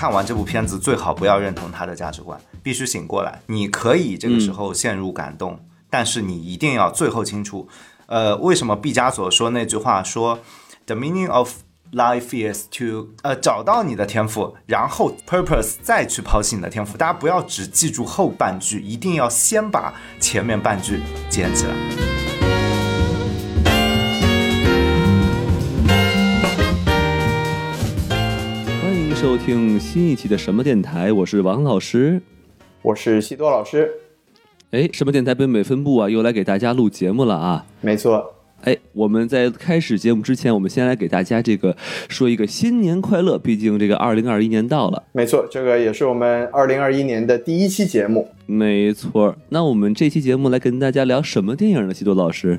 看完这部片子最好不要认同他的价值观，必须醒过来。你可以这个时候陷入感动，但是你一定要最后清楚，呃，为什么毕加索说那句话说，the meaning of life is to 呃找到你的天赋，然后 purpose 再去抛弃你的天赋。大家不要只记住后半句，一定要先把前面半句捡起来。收听新一期的什么电台，我是王老师。我是西多老师，哎，什么电台北美分部啊，又来给大家录节目了啊！没错，哎，我们在开始节目之前，我们先来给大家这个说一个新年快乐，毕竟这个二零二一年到了。没错，这个也是我们二零二一年的第一期节目，没错，那我们这期节目来跟大家聊什么电影呢？西多老师，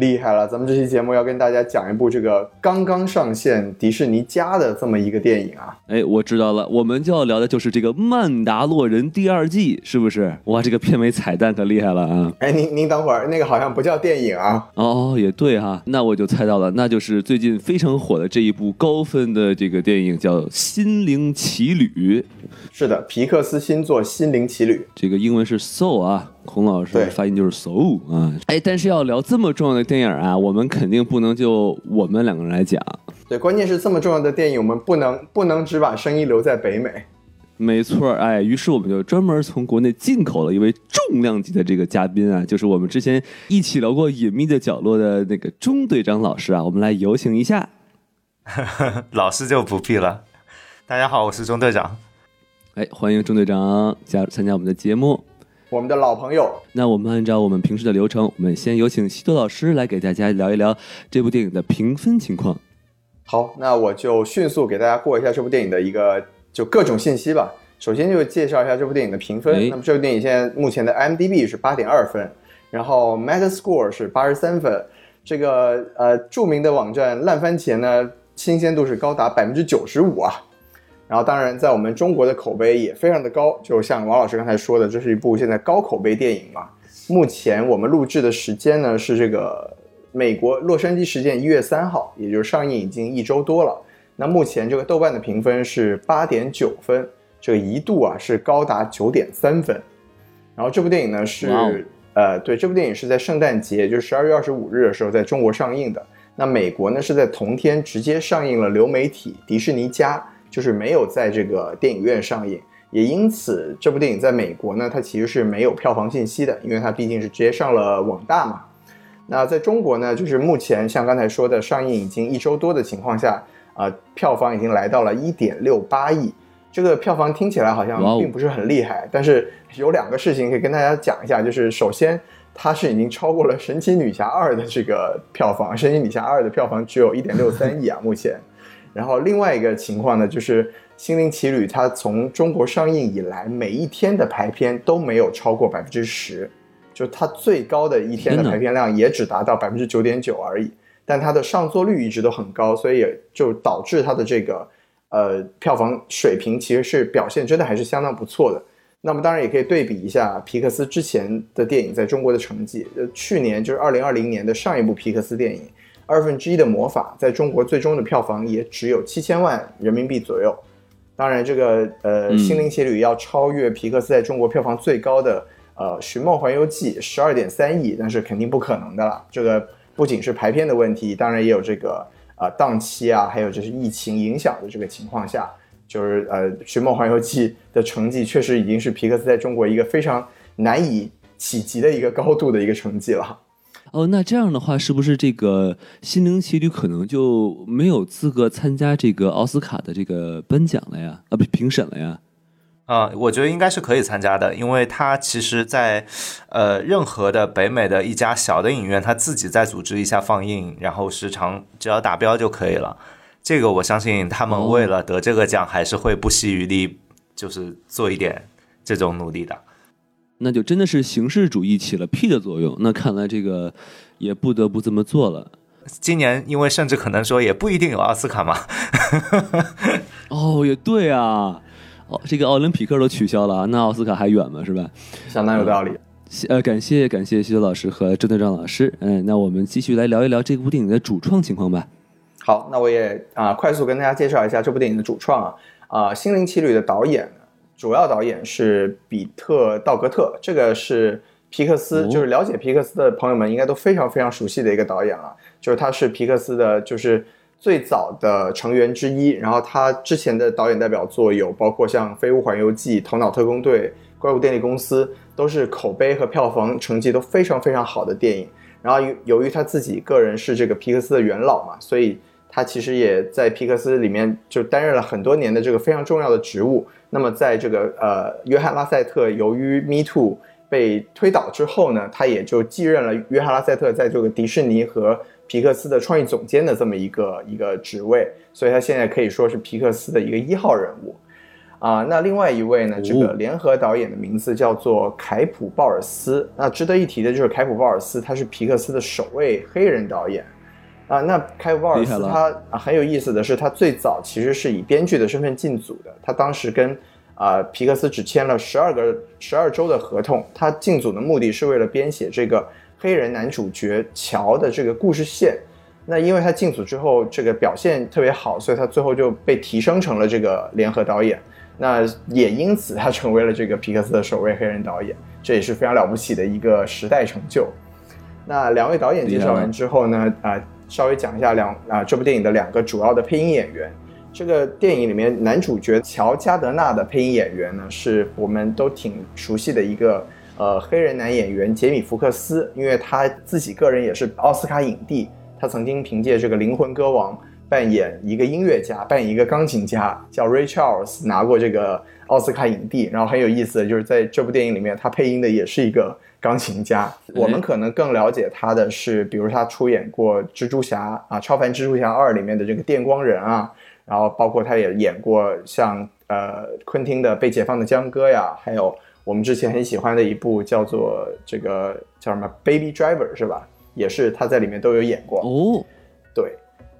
厉害了！咱们这期节目要跟大家讲一部这个刚刚上线迪士尼家的这么一个电影啊，哎，我知道了，我们就要聊的就是这个《曼达洛人》第二季，是不是？哇，这个片尾彩蛋可厉害了啊！哎，您您等会儿，那个好像不叫电影啊，哦，也对哈，那我就猜到了，那就是最近非常火的这一部高分的这个电影，叫《心灵奇旅》，是的，皮克斯新作《心灵奇旅》。这个英文是 soul 啊，孔老师对发音就是 soul 啊。哎，但是要聊这么重要的电影啊，我们肯定不能就我们两个人来讲。对，关键是这么重要的电影，我们不能不能只把声音留在北美。没错儿，哎，于是我们就专门从国内进口了一位重量级的这个嘉宾啊，就是我们之前一起聊过《隐秘的角落》的那个钟队长老师啊，我们来有请一下。老师就不必了。大家好，我是钟队长。哎，欢迎钟队长加入参加我们的节目。我们的老朋友，那我们按照我们平时的流程，我们先有请西多老师来给大家聊一聊这部电影的评分情况。好，那我就迅速给大家过一下这部电影的一个就各种信息吧。首先就介绍一下这部电影的评分。哎那么这部电影现在目前的 IMDB 是八点二分，然后 Metascore 是八十三分。这个呃著名的网站烂番茄呢，新鲜度是高达百分之九十五啊。然后当然在我们中国的口碑也非常的高，就像王老师刚才说的，这是一部现在高口碑电影嘛。目前我们录制的时间呢是这个美国洛杉矶时间一月三号，也就是上映已经一周多了。那目前这个豆瓣的评分是八点九分，这个一度啊是高达九点三分。然后这部电影呢是、呃对，这部电影是在圣诞节，就是十二月二十五日的时候在中国上映的。那美国呢是在同天直接上映了流媒体迪士尼加，就是没有在这个电影院上映。也因此，这部电影在美国呢，它其实是没有票房信息的，因为它毕竟是直接上了网大嘛。那在中国呢，就是目前像刚才说的，上映已经一周多的情况下，啊、票房已经来到了一点六八亿。这个票房听起来好像并不是很厉害，但是有两个事情可以跟大家讲一下，就是首先它是已经超过了《神奇女侠二》的这个票房，《神奇女侠二》的票房只有一点六三亿啊，目前。然后另外一个情况呢，就是《心灵奇旅》它从中国上映以来，每一天的排片都没有超过百分之十，就它最高的一天的排片量也只达到百分之九点九而已。但它的上座率一直都很高，所以也就导致它的这个呃票房水平其实是表现真的还是相当不错的。那么当然也可以对比一下皮克斯之前的电影在中国的成绩。呃，去年就是二零二零年的上一部皮克斯电影《二分之一的魔法》在中国最终的票房也只有七千万人民币左右。当然，这个呃，《心灵奇旅》要超越皮克斯在中国票房最高的呃《寻梦环游记》十二点三亿，那是肯定不可能的了。这个不仅是排片的问题，当然也有这个呃档期啊，还有就是疫情影响的这个情况下，就是呃《寻梦环游记》的成绩确实已经是皮克斯在中国一个非常难以企及的一个高度的一个成绩了。哦，那这样的话，是不是这个《心灵奇旅》可能就没有资格参加这个奥斯卡的这个颁奖了呀？啊，不，评审了呀？啊、我觉得应该是可以参加的，因为它其实在，呃，任何的北美的一家小的影院，它自己再组织一下放映，然后时长只要达标就可以了。这个我相信他们哦为了得这个奖，还是会不惜余力，就是做一点这种努力的。那就真的是形式主义起了屁的作用。那看来这个也不得不这么做了。今年因为甚至可能说也不一定有奥斯卡嘛，哦，也对啊。哦，这个奥林匹克都取消了啊，那奥斯卡还远吗？是吧？相当有道理。呃，感谢感谢西多老师和郑队长老师。嗯，那我们继续来聊一聊这部电影的主创情况吧。好，那我也啊、快速跟大家介绍一下这部电影的主创啊啊，《心灵奇旅》的导演主要导演是比特·道格特，这个是皮克斯，哦就是了解皮克斯的朋友们应该都非常非常熟悉的一个导演了，就是他是皮克斯的，就是最早的成员之一。然后他之前的导演代表作有包括像《飞屋环游记》《头脑特工队》《怪物电力公司》，都是口碑和票房成绩都非常非常好的电影。然后由由于他自己个人是这个皮克斯的元老嘛，所以他其实也在皮克斯里面就担任了很多年的这个非常重要的职务。那么在这个呃，约翰拉塞特由于 Me Too 被推倒之后呢，他也就继任了约翰拉塞特在这个迪士尼和皮克斯的创意总监的这么一个一个职位，所以他现在可以说是皮克斯的一个一号人物。啊，那另外一位呢？这个联合导演的名字叫做凯普·鲍尔斯。那值得一提的就是凯普·鲍尔斯，他是皮克斯的首位黑人导演。啊，那凯普·鲍尔斯他啊很有意思的是，他最早其实是以编剧的身份进组的。他当时跟啊皮克斯只签了十二个十二周的合同。他进组的目的是为了编写这个黑人男主角乔的这个故事线。那因为他进组之后这个表现特别好，所以他最后就被提升成了这个联合导演。那也因此，他成为了这个皮克斯的首位黑人导演，这也是非常了不起的一个时代成就。那两位导演介绍完之后呢，啊、稍微讲一下两啊、这部电影的两个主要的配音演员。这个电影里面男主角乔加德纳的配音演员呢，是我们都挺熟悉的一个呃黑人男演员杰米福克斯，因为他自己个人也是奥斯卡影帝，他曾经凭借这个《灵魂歌王》扮演一个音乐家，扮演一个钢琴家，叫 Ray Charles，拿过这个奥斯卡影帝。然后很有意思的就是在这部电影里面，他配音的也是一个钢琴家。我们可能更了解他的是，比如他出演过《蜘蛛侠》啊，《超凡蜘蛛侠二》里面的这个电光人啊，然后包括他也演过像呃昆汀的《被解放的江歌》呀，还有我们之前很喜欢的一部叫做这个叫什么《Baby Driver》是吧？也是他在里面都有演过。哦，对，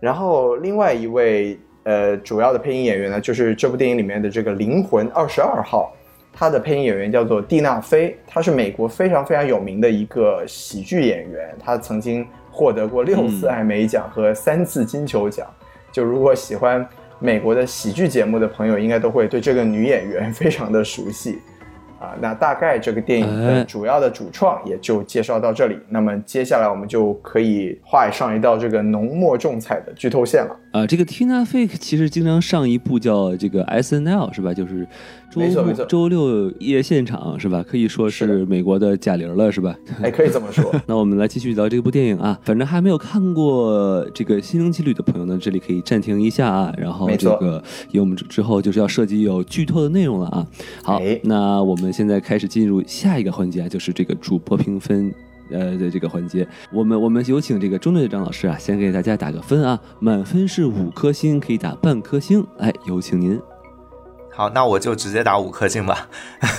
然后另外一位呃主要的配音演员呢，就是这部电影里面的这个灵魂二十二号，他的配音演员叫做蒂娜菲，她是美国非常非常有名的一个喜剧演员，她曾经获得过六次艾美奖和三次金球奖。就如果喜欢美国的喜剧节目的朋友，应该都会对这个女演员 非常的熟悉。啊，那大概这个电影哎的主要的主创也就介绍到这里。那么接下来我们就可以画上一道这个浓墨重彩的剧透线了。啊，这个 Tina Fey 其实经常上一部叫这个 S N L 是吧？就是周没错没错周六夜现场是吧？可以说是是美国的贾玲了是吧？哎，可以这么说。那我们来继续聊这部电影啊。反正还没有看过这个《心灵奇旅》的朋友呢，这里可以暂停一下啊。然后这个，因为我们之之后就是要涉及有剧透的内容了啊。好哎，那我们现在开始进入下一个环节啊，就是这个主播评分。呃的这个环节，我们我们有请这个中队的张老师啊，先给大家打个分啊，满分是五颗星，可以打半颗星，哎，有请您。好，那我就直接打五颗星吧，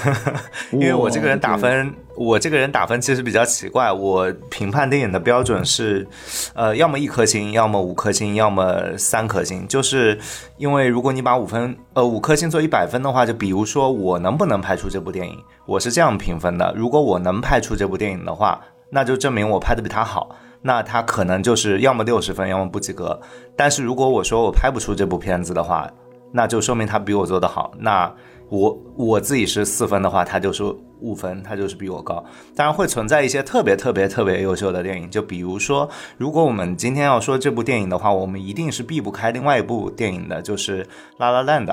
因为我这个人打分，我这个人打分其实比较奇怪，我评判电影的标准是，呃，要么一颗星，要么五颗星，要么三颗星，就是因为如果你把五分呃五颗星做一百分的话，就比如说我能不能拍出这部电影，我是这样评分的，如果我能拍出这部电影的话，那就证明我拍的比他好。那他可能就是要么六十分，要么不及格。但是如果我说我拍不出这部片子的话，那就说明他比我做得好。那我我自己是四分的话，他就是五分，他就是比我高。当然会存在一些特别特别特别优秀的电影，就比如说，如果我们今天要说这部电影的话，我们一定是避不开另外一部电影的，就是《La La Land》。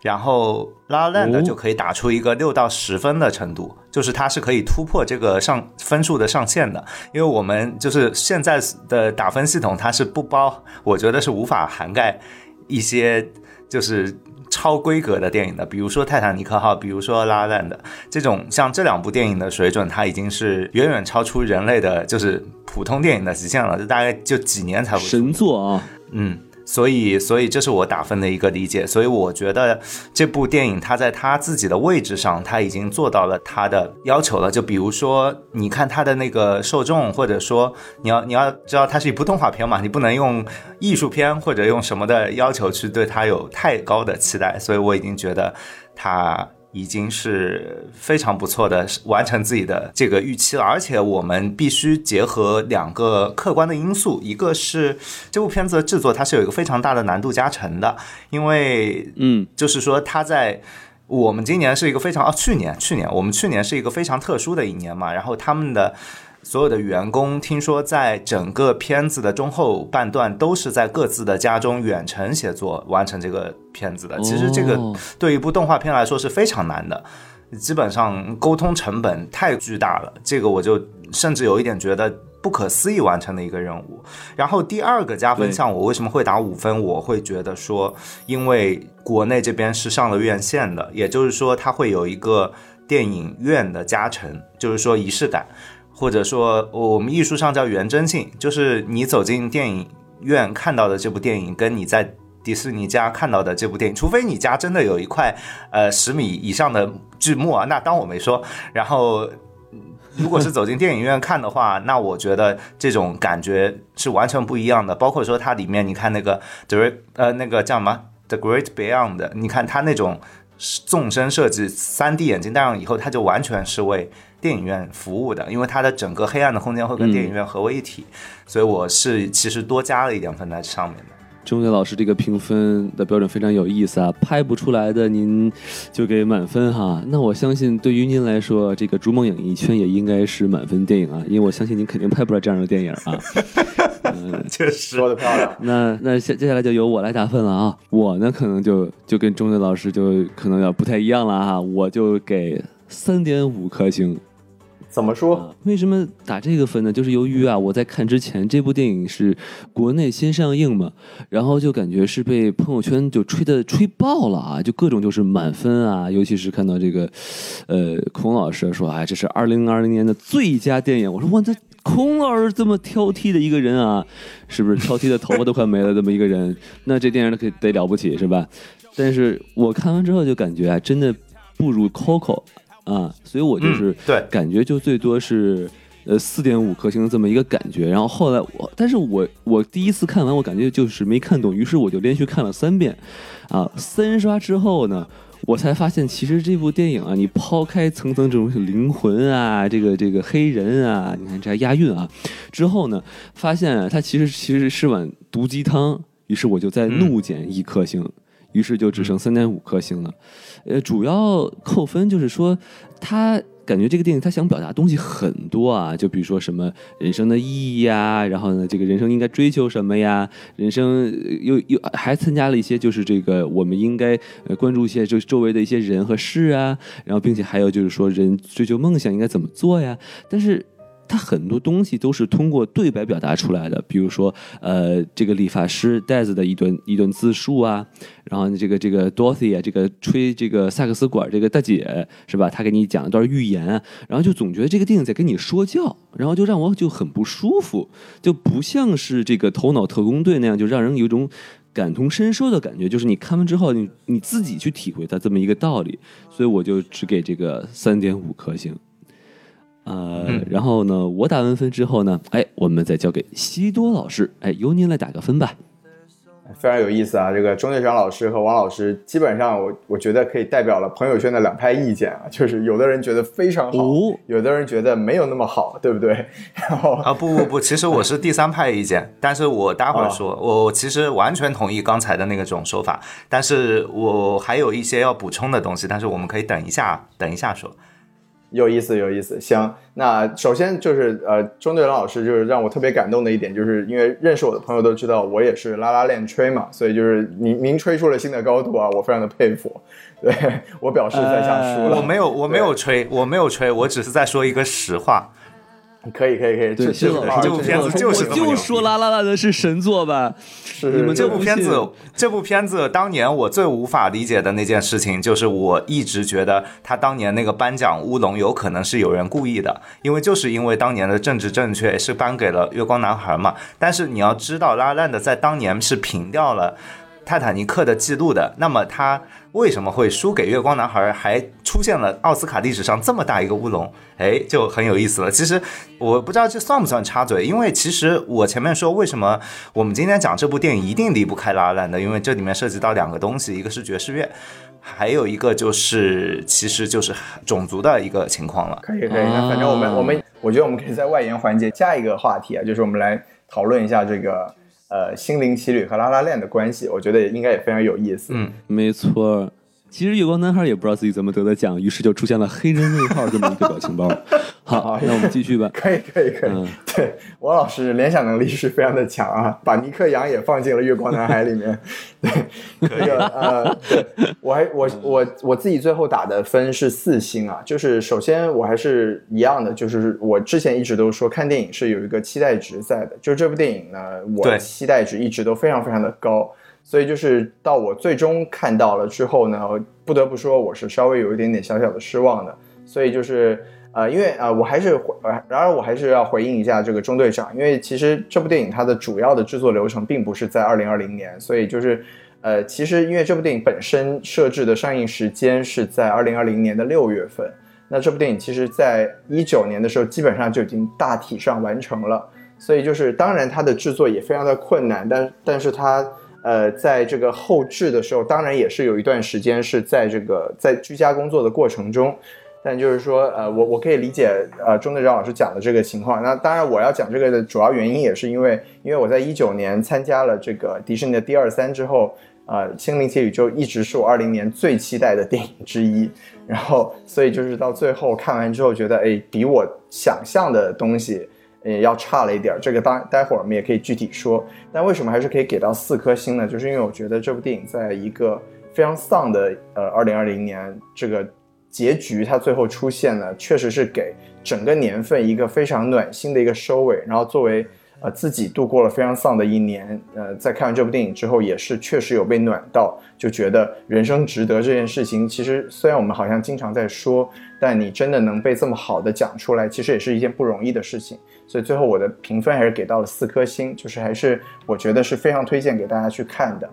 然后《La La Land 哦》就可以打出一个六到十分的程度，就是它是可以突破这个上分数的上限的。因为我们就是现在的打分系统，它是不包，我觉得是无法涵盖一些就是超规格的电影的，比如说《泰坦尼克号》，比如说《拉拉 land》这种，像这两部电影的水准，它已经是远远超出人类的，就是普通电影的极限了，就大概就几年才会神作啊，嗯，所以，所以这是我打分的一个理解。所以我觉得这部电影它在它自己的位置上，它已经做到了它的要求了。就比如说，你看它的那个受众，或者说你要你要知道它是一部动画片嘛，你不能用艺术片或者用什么的要求去对它有太高的期待。所以我已经觉得它已经是非常不错的完成自己的这个预期了。而且我们必须结合两个客观的因素，一个是这部片子的制作它是有一个非常大的难度加成的，因为嗯，就是说它在。我们今年是一个非常啊，去年去年我们去年是一个非常特殊的一年嘛，然后他们的所有的员工听说在整个片子的中后半段都是在各自的家中远程协作完成这个片子的。其实这个哦对一部动画片来说是非常难的，基本上沟通成本太巨大了，这个我就甚至有一点觉得不可思议完成的一个任务。然后第二个加分项，我为什么会打五分？我会觉得说，因为国内这边是上了院线的，也就是说它会有一个电影院的加成，就是说仪式感，或者说我们艺术上叫原真性，就是你走进电影院看到的这部电影，跟你在迪士尼家看到的这部电影，除非你家真的有一块呃十米以上的巨幕啊，那当我没说。然后，如果是走进电影院看的话，那我觉得这种感觉是完全不一样的。包括说它里面，你看那个 The 呃那个叫什么 The Great Beyond，你看它那种纵深设计，3 D 眼镜戴上以后，它就完全是为电影院服务的，因为它的整个黑暗的空间会跟电影院合为一体，所以我是其实多加了一点分在上面的。钟岳老师这个评分的标准非常有意思啊，拍不出来的您就给满分哈。那我相信对于您来说，这个逐梦演艺圈也应该是满分电影啊，因为我相信您肯定拍不出来这样的电影啊。确实说的漂亮。那那接接下来就由我来打分了啊，我呢可能就就跟钟岳老师就可能要不太一样了哈，我就给三点五颗星。怎么说？为什么打这个分呢？就是由于啊，我在看之前这部电影是国内先上映嘛，然后就感觉是被朋友圈就吹的吹爆了啊，就各种就是满分啊，尤其是看到这个，呃，孔老师说，哎，这是二零二零年的最佳电影，我说哇，这孔老师这么挑剔的一个人啊，是不是挑剔的头发都快没了这么一个人？那这电影可得了不起是吧？但是我看完之后就感觉啊，真的不如 Coco 啊，所以我就是。嗯对，感觉就最多是呃四点五颗星这么一个感觉。然后后来我，但是我我第一次看完，我感觉就是没看懂，于是我就连续看了三遍，啊，三刷之后呢。我才发现，其实这部电影啊，你抛开层层这种灵魂啊，这个这个黑人啊，你看这还押韵啊，之后呢，发现啊它其实其实是碗毒鸡汤，于是我就再怒减一颗星，于是就只剩三点五颗星了。呃，主要扣分就是说，他感觉这个电影他想表达东西很多啊，就比如说什么人生的意义呀，然后呢，这个人生应该追求什么呀？人生又又还参加了一些就是这个我们应该关注一些就周围的一些人和事啊，然后并且还有就是说人追求梦想应该怎么做呀？但是。它很多东西都是通过对白表达出来的，比如说，呃，这个理发师戴子的一段一段自述啊，然后这个这个 Dorothy 啊，这个吹这个萨克斯管这个大姐是吧？她给你讲一段寓言，然后就总觉得这个电影在跟你说教，然后就让我就很不舒服，就不像是这个头脑特工队那样，就让人有一种感同身受的感觉，就是你看完之后，你你自己去体会它这么一个道理，所以我就只给这个三点五颗星。呃，然后呢，我打完分之后呢，哎，我们再交给西多老师，哎，由您来打个分吧。非常有意思啊！这个钟队长老师和王老师，基本上我我觉得可以代表了朋友圈的两派意见啊，就是有的人觉得非常好，哦有的人觉得没有那么好，对不对？然后啊不不不，其实我是第三派意见，但是我待会儿说，我其实完全同意刚才的那个种说法，但是我还有一些要补充的东西，但是我们可以等一下，等一下说。有意思，有意思。行，那首先就是呃，钟队长老师就是让我特别感动的一点，就是因为认识我的朋友都知道我也是拉拉链吹嘛，所以就是您您吹出了新的高度啊，我非常的佩服。对我表示在下输了。我没有，我没有吹，我没有吹，我只是在说一个实话。可以可以可以，对，这这部片子就是就说拉拉拉的是神作吧？是你们这部片子，这部片子当年我最无法理解的那件事情，就是我一直觉得他当年那个颁奖乌龙有可能是有人故意的，因为就是因为当年的政治正确是颁给了《月光男孩》嘛。但是你要知道，拉拉烂的在当年是平掉了泰坦尼克的记录的，那么他为什么会输给《月光男孩》，还出现了奥斯卡历史上这么大一个乌龙？哎，就很有意思了。其实我不知道这算不算插嘴，因为其实我前面说为什么我们今天讲这部电影一定离不开拉拉烂的，因为这里面涉及到两个东西，一个是爵士乐。还有一个就是其实就是种族的一个情况了。可以可以，那反正我们、我们我觉得我们可以在外延环节加一个话题啊，就是我们来讨论一下这个呃心灵奇旅和拉拉链的关系，我觉得也应该也非常有意思。嗯，没错。其实月光男孩也不知道自己怎么得的奖，于是就出现了黑人问号这么一个表情包。好，那我们继续吧。可以可以可以，嗯对王老师联想能力是非常的强啊，把尼克杨也放进了月光男孩里面。对，这个呃，对我还我我我自己最后打的分是四星啊，就是首先我还是一样的，就是我之前一直都说看电影是有一个期待值在的，就是这部电影呢，我对期待值一直都非常非常的高。所以就是到我最终看到了之后呢，不得不说我是稍微有一点点小小的失望的。所以就是呃，因为呃，我还是回，呃然而我还是要回应一下这个中队长，因为其实这部电影它的主要的制作流程并不是在二零二零年，所以就是呃，其实因为这部电影本身设置的上映时间是在二零二零年的六月份，那这部电影其实在一九年的时候基本上就已经大体上完成了，所以就是当然它的制作也非常的困难，但但是它。呃，在这个后置的时候，当然也是有一段时间是在这个在居家工作的过程中，但就是说，呃，我我可以理解呃钟队长老师讲的这个情况。那当然，我要讲这个的主要原因也是因为，因为我在一九年参加了这个迪士尼的第二三之后，呃，《心灵奇旅》就一直是我二零年最期待的电影之一。然后，所以就是到最后看完之后，觉得哎，比我想象的东西。也要差了一点，这个当待会儿我们也可以具体说。但为什么还是可以给到四颗星呢？就是因为我觉得这部电影在一个非常丧的呃二零二零年这个结局，它最后出现呢，确实是给整个年份一个非常暖心的一个收尾。然后作为呃自己度过了非常丧的一年，呃，在看完这部电影之后，也是确实有被暖到，就觉得人生值得这件事情。其实虽然我们好像经常在说，但你真的能被这么好的讲出来，其实也是一件不容易的事情。所以最后我的评分还是给到了四颗星，就是还是我觉得是非常推荐给大家去看的。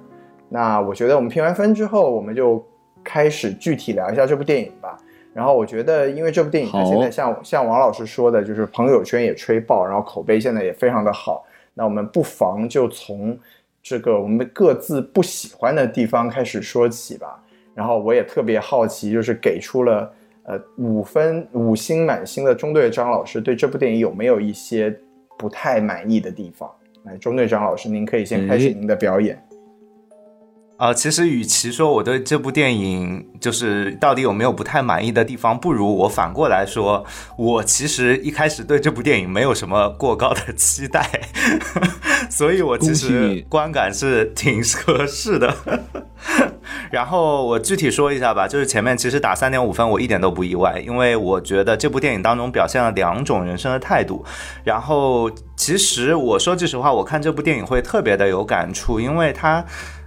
那我觉得我们评完分之后，我们就开始具体聊一下这部电影吧。然后我觉得，因为这部电影它现在像像王老师说的，就是朋友圈也吹爆，然后口碑现在也非常的好。那我们不妨就从这个我们各自不喜欢的地方开始说起吧。然后我也特别好奇，就是给出了。呃，五分五星满星的中队张老师对这部电影有没有一些不太满意的地方？来，中队张老师，您可以先开始您的表演。啊、其实与其说我对这部电影就是到底有没有不太满意的地方，不如我反过来说，我其实一开始对这部电影没有什么过高的期待，所以我其实观感是挺合适的。然后我具体说一下吧，就是前面其实打三点五分，我一点都不意外，因为我觉得这部电影当中表现了两种人生的态度。然后其实我说句实话，我看这部电影会特别的有感触，因为它。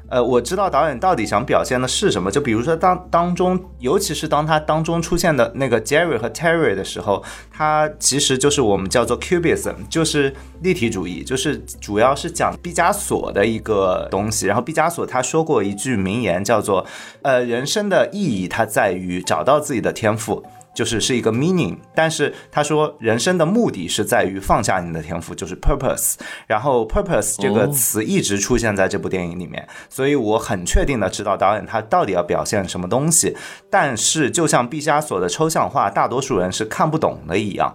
呃，我知道导演到底想表现的是什么。就比如说当当中，尤其是当他当中出现的那个 Jerry 和 Terry 的时候，他其实就是我们叫做 Cubism，就是立体主义，就是主要是讲毕加索的一个东西。然后毕加索他说过一句名言，叫做“呃，人生的意义它在于找到自己的天赋”。就是是一个 meaning，但是他说人生的目的是在于放下你的天赋，就是 purpose。然后 purpose 这个词一直出现在这部电影里面，所以我很确定的知道导演他到底要表现什么东西。但是就像毕加索的抽象画，大多数人是看不懂的一样，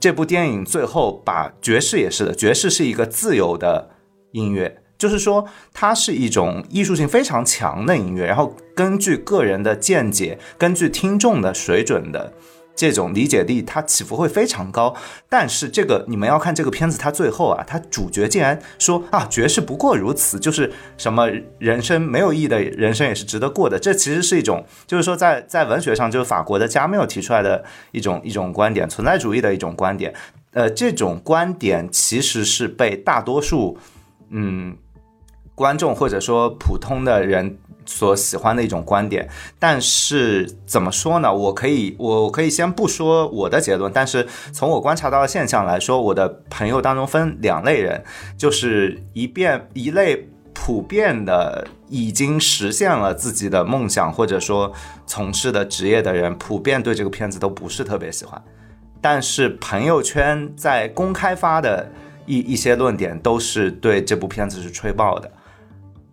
这部电影最后把爵士也是的，爵士是一个自由的音乐。就是说，它是一种艺术性非常强的音乐，然后根据个人的见解，根据听众的水准的这种理解力，它起伏会非常高。但是这个你们要看这个片子，它最后啊，它主角竟然说啊，爵士不过如此，就是什么人生没有意义的人生也是值得过的。这其实是一种，就是说在在文学上，就是法国的加缪提出来的一种一种观点，存在主义的一种观点。呃，这种观点其实是被大多数嗯。观众或者说普通的人所喜欢的一种观点，但是怎么说呢？我可以，我可以先不说我的结论，但是从我观察到的现象来说，我的朋友当中分两类人，就是一遍一类普遍的已经实现了自己的梦想或者说从事的职业的人，普遍对这个片子都不是特别喜欢，但是朋友圈在公开发的一一些论点都是对这部片子是吹爆的。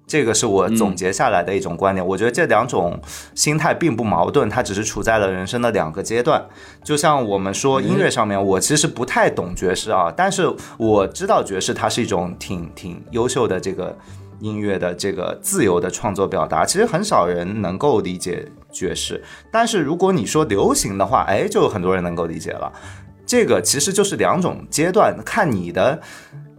这个是我总结下来的一种观点。我觉得这两种心态并不矛盾，它只是处在了人生的两个阶段。就像我们说音乐上面，我其实不太懂爵士啊，但是我知道爵士它是一种挺挺优秀的这个音乐的这个自由的创作表达。其实很少人能够理解爵士，但是如果你说流行的话，哎，就有很多人能够理解了。这个其实就是两种阶段，看你的。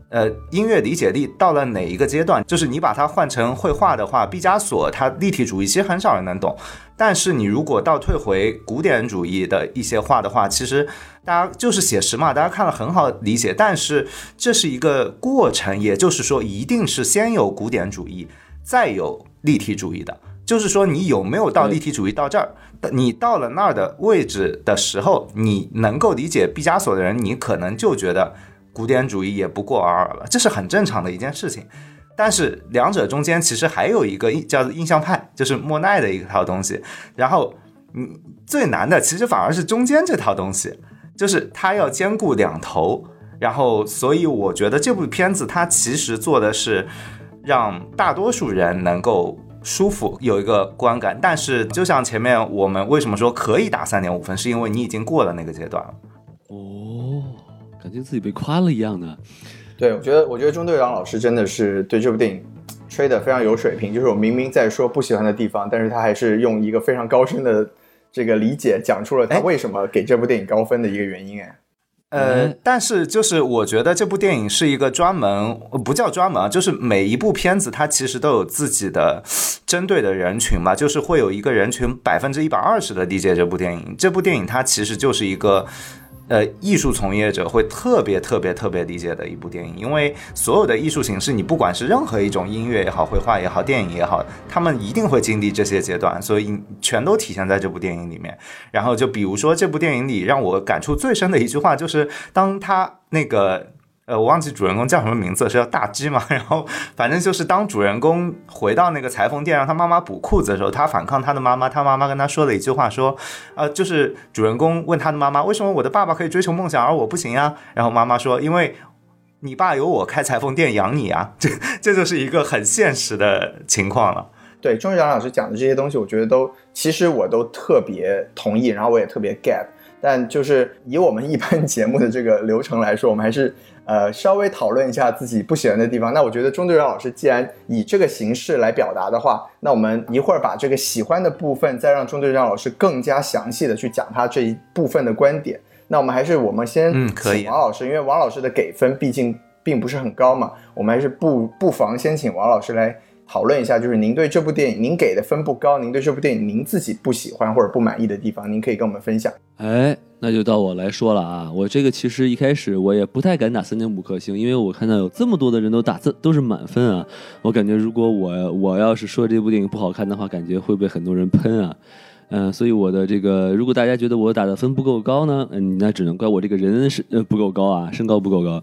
呃，音乐理解力到了哪一个阶段？就是你把它换成绘画的话，毕加索他立体主义其实很少人能懂。但是你如果倒退回古典主义的一些画的话，其实大家就是写实嘛，大家看了很好理解。但是这是一个过程，也就是说，一定是先有古典主义，再有立体主义的。就是说，你有没有到立体主义到这儿？你到了那儿的位置的时候，你能够理解毕加索的人，你可能就觉得。古典主义也不过尔尔了，这是很正常的一件事情。但是两者中间其实还有一个叫做印象派，就是莫奈的一套东西。然后，嗯，最难的其实反而是中间这套东西，就是它要兼顾两头。然后，所以我觉得这部片子它其实做的是让大多数人能够舒服有一个观感。但是，就像前面我们为什么说可以打三点五分，是因为你已经过了那个阶段了。哦感觉自己被夸了一样的，对我觉得，我觉得钟队长老师真的是对这部电影吹的非常有水平。就是我明明在说不喜欢的地方，但是他还是用一个非常高深的这个理解，讲出了他为什么给这部电影高分的一个原因。哎，呃，但是就是我觉得这部电影是一个专门不叫专门啊，就是每一部片子它其实都有自己的针对的人群嘛，就是会有一个人群百分之一百二十的理解这部电影。这部电影它其实就是一个。呃，艺术从业者会特别特别特别理解的一部电影，因为所有的艺术形式，你不管是任何一种音乐也好，绘画也好，电影也好，他们一定会经历这些阶段，所以全都体现在这部电影里面。然后就比如说这部电影里让我感触最深的一句话，就是当他那个。呃，我忘记主人公叫什么名字，是叫大鸡嘛？然后反正就是当主人公回到那个裁缝店，让他妈妈补裤子的时候，他反抗他的妈妈，他妈妈跟他说了一句话，说，呃，就是主人公问他的妈妈，为什么我的爸爸可以追求梦想，而我不行呀？然后妈妈说，因为你爸有我开裁缝店养你啊，这这就是一个很现实的情况了。对，钟晓老师讲的这些东西，我觉得都其实我都特别同意，然后我也特别 get，但就是以我们一般 节目的这个流程来说，我们还是。呃，稍微讨论一下自己不喜欢的地方。那我觉得钟队长老师既然以这个形式来表达的话，那我们一会儿把这个喜欢的部分，再让钟队长老师更加详细的去讲他这一部分的观点。那我们还是我们先请王老师，因为王老师的给分毕竟并不是很高嘛，我们还是不不妨先请王老师来讨论一下，就是您对这部电影您给的分不高，您对这部电影您自己不喜欢或者不满意的地方，您可以跟我们分享。哎。那就到我来说了啊，我这个其实一开始我也不太敢打三点五颗星，因为我看到有这么多的人都打这都是满分啊，我感觉如果我我要是说这部电影不好看的话，感觉会被很多人喷啊。嗯，所以我的这个，如果大家觉得我打的分不够高呢，嗯，那只能怪我这个人是呃不够高啊，身高不够高，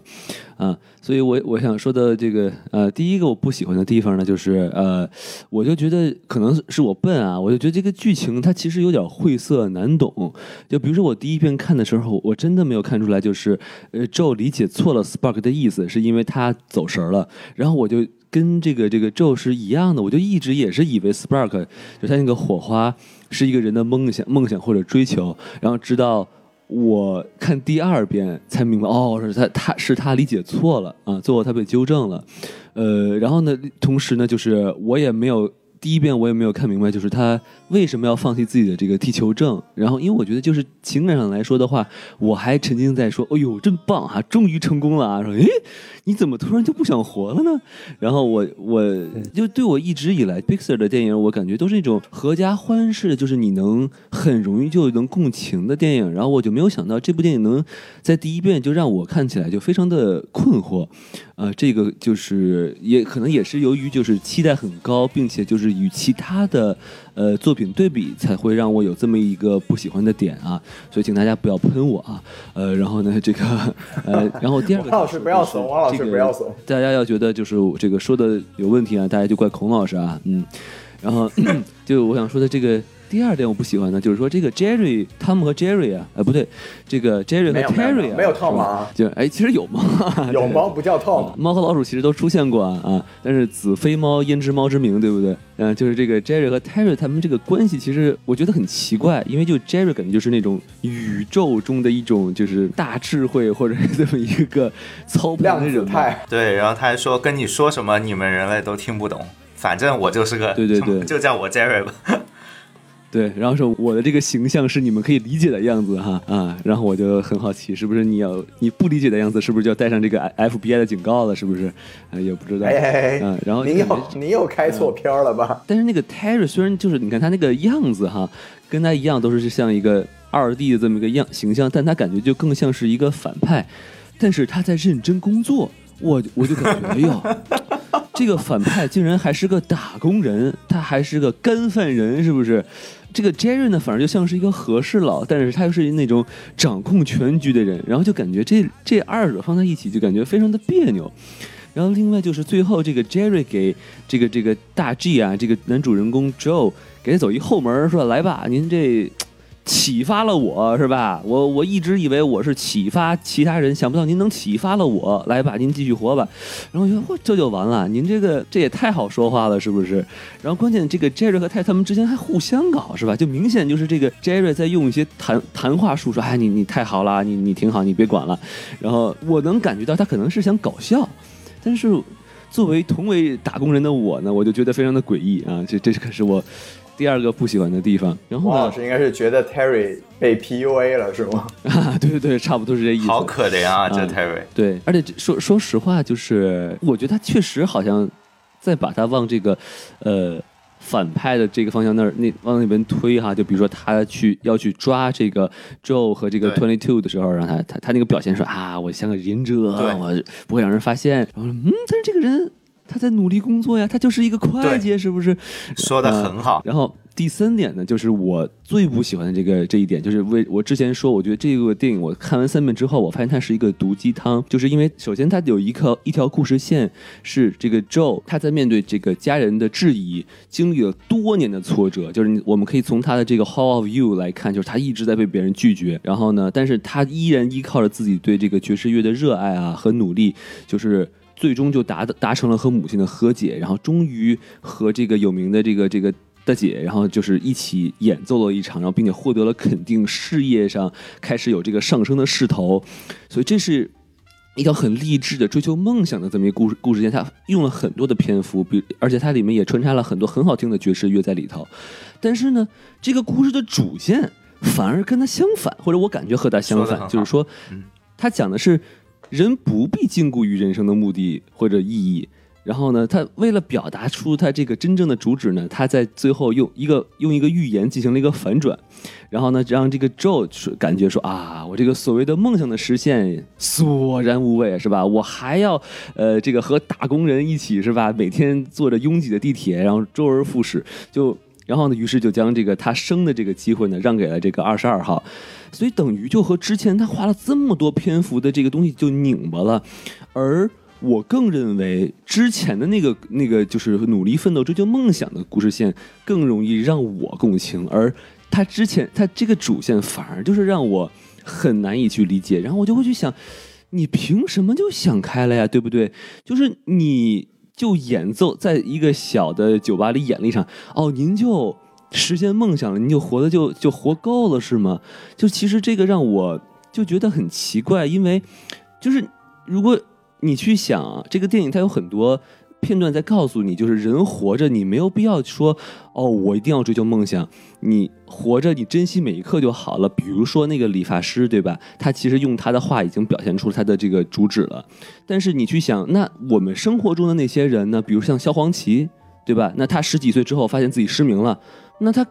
啊，所以我我想说的这个呃，第一个我不喜欢的地方呢，就是呃，我就觉得可能是我笨啊，我就觉得这个剧情它其实有点晦涩难懂。就比如说我第一遍看的时候，我真的没有看出来，就是呃，Joe 理解错了 Spark 的意思，是因为他走神了，然后我就跟这个这个宙是一样的，我就一直也是以为 Spark 就他那个火花。是一个人的梦想、梦想或者追求，然后直到我看第二遍才明白，哦，是他，他是他理解错了啊，最后他被纠正了，呃，然后呢，同时呢，就是我也没有。第一遍我也没有看明白，就是他为什么要放弃自己的这个地球证。然后，因为我觉得就是情感上来说的话，我还沉浸在说：“哎呦，真棒啊，终于成功了啊！”说：“诶，你怎么突然就不想活了呢？” 然后我我就对我一直以来 Pixar 的电影，我感觉都是那种合家欢式的，就是你能很容易就能共情的电影。然后我就没有想到这部电影能在第一遍就让我看起来就非常的困惑。呃，这个就是也可能也是由于就是期待很高，并且就是与其他的呃作品对比，才会让我有这么一个不喜欢的点啊。所以请大家不要喷我啊。呃，然后呢，这个呃，然后第二个，王老师不要怂，王老师不要怂。大家要觉得就是这个说的有问题啊，大家就怪孔老师啊。嗯，然后 就我想说的这个。第二点我不喜欢的就是说这个 Jerry 汤姆和 Jerry 啊，呃不对，这个 Jerry 和 Terry 啊，没有是吧 Tom 啊就哎其实有猫，有猫不叫 Tom，猫和老鼠其实都出现过啊啊，但是子非猫焉知猫之名，对不对？嗯、就是这个 Jerry 和 Terry 他们这个关系，其实我觉得很奇怪，因为就 Jerry 感觉就是那种宇宙中的一种就是大智慧或者是这么一个操盘量的人吧。子态。对，然后他还说跟你说什么你们人类都听不懂，反正我就是个，对对对 就叫我 Jerry 吧。对，然后说我的这个形象是你们可以理解的样子哈啊，然后我就很好奇，是不是你要你不理解的样子，是不是就要带上这个 FBI 的警告了？是不是？啊，也不知道。哎哎哎，嗯，然后你就感觉有你有开错片儿了吧？但是那个 Terry 虽然就是你看他那个样子哈，跟他一样都是像一个二 D 的这么一个样形象，但他感觉就更像是一个反派。但是他在认真工作，我我就感觉，哎呦，这个反派竟然还是个打工人，他还是个干饭人，是不是？这个 Jerry 呢，反而就像是一个和事佬，但是他又是那种掌控全局的人，然后就感觉这这二者放在一起，就感觉非常的别扭。然后另外就是最后这个 Jerry 给这个这个大 G 啊，这个男主人公 Joe 给他走一后门，说来吧，您这启发了我是吧？我我一直以为我是启发其他人，想不到您能启发了我，来吧，您继续活吧。然后我觉得嚯，这就完了，您这个这也太好说话了，是不是？然后关键这个 Jerry 和泰他们之间还互相搞是吧？就明显就是这个 Jerry 在用一些谈谈话术说，哎，你你太好了，你你挺好，你别管了。然后我能感觉到他可能是想搞笑，但是作为同为打工人的我呢，我就觉得非常的诡异啊！这这可是我第二个不喜欢的地方。然后呢王老，师应该是觉得 Terry 被 PUA 了是吗？啊，对对对，差不多是这意思。好可怜啊，这啊 Terry。对，而且说说实话，就是我觉得他确实好像在把他往这个呃反派的这个方向那儿那往那边推哈。就比如说他去要去抓这个 Joe 和这个 Twenty Two 的时候，让他他他那个表现说啊，我像个忍者，对我不会让人发现。然后说嗯，但是这个人他在努力工作呀，他就是一个会计，是不是？说的很好，然后第三点呢，就是我最不喜欢的这个这一点，就是为我之前说，我觉得这个电影我看完三遍之后，我发现它是一个毒鸡汤，就是因为首先它有一条一条故事线是这个 Joe 他在面对这个家人的质疑，经历了多年的挫折，就是我们可以从他的这个 Hall of You 来看，就是他一直在被别人拒绝，然后呢，但是他依然依靠着自己对这个爵士乐的热爱啊和努力，就是。最终就达达成了和母亲的和解，然后终于和这个有名的这个这个大姐，然后就是一起演奏了一场，然后并且获得了肯定，事业上开始有这个上升的势头，所以这是一条很励志的追求梦想的这么一个故事故事线，它用了很多的篇幅，比而且它里面也穿插了很多很好听的爵士乐在里头，但是呢，这个故事的主线反而跟它相反，或者我感觉和它相反，就是说嗯，它讲的是人不必禁锢于人生的目的或者意义。然后呢，他为了表达出他这个真正的主旨呢，他在最后用一个用一个预言进行了一个反转，然后呢，让这个 Joe 感觉说啊，我这个所谓的梦想的实现索然无味，是吧？我还要呃这个和打工人一起是吧？每天坐着拥挤的地铁，然后周而复始，就然后呢，于是就将这个他生的这个机会呢让给了这个二十二号，所以等于就和之前他花了这么多篇幅的这个东西就拧巴了，而。我更认为之前的那个那个就是努力奋斗、追求梦想的故事线更容易让我共情，而他之前他这个主线反而就是让我很难以去理解，然后我就会去想，你凭什么就想开了呀？对不对？就是你就演奏在一个小的酒吧里演了一场，哦，您就实现梦想了，您就活的就就活够了是吗？就其实这个让我就觉得很奇怪，因为就是如果你去想啊，这个电影它有很多片段在告诉你，就是人活着，你没有必要说哦，我一定要追求梦想。你活着，你珍惜每一刻就好了。比如说那个理发师，对吧？他其实用他的话已经表现出他的这个主旨了。但是你去想，那我们生活中的那些人呢？比如像萧煌奇，对吧？那他十几岁之后发现自己失明了，那他。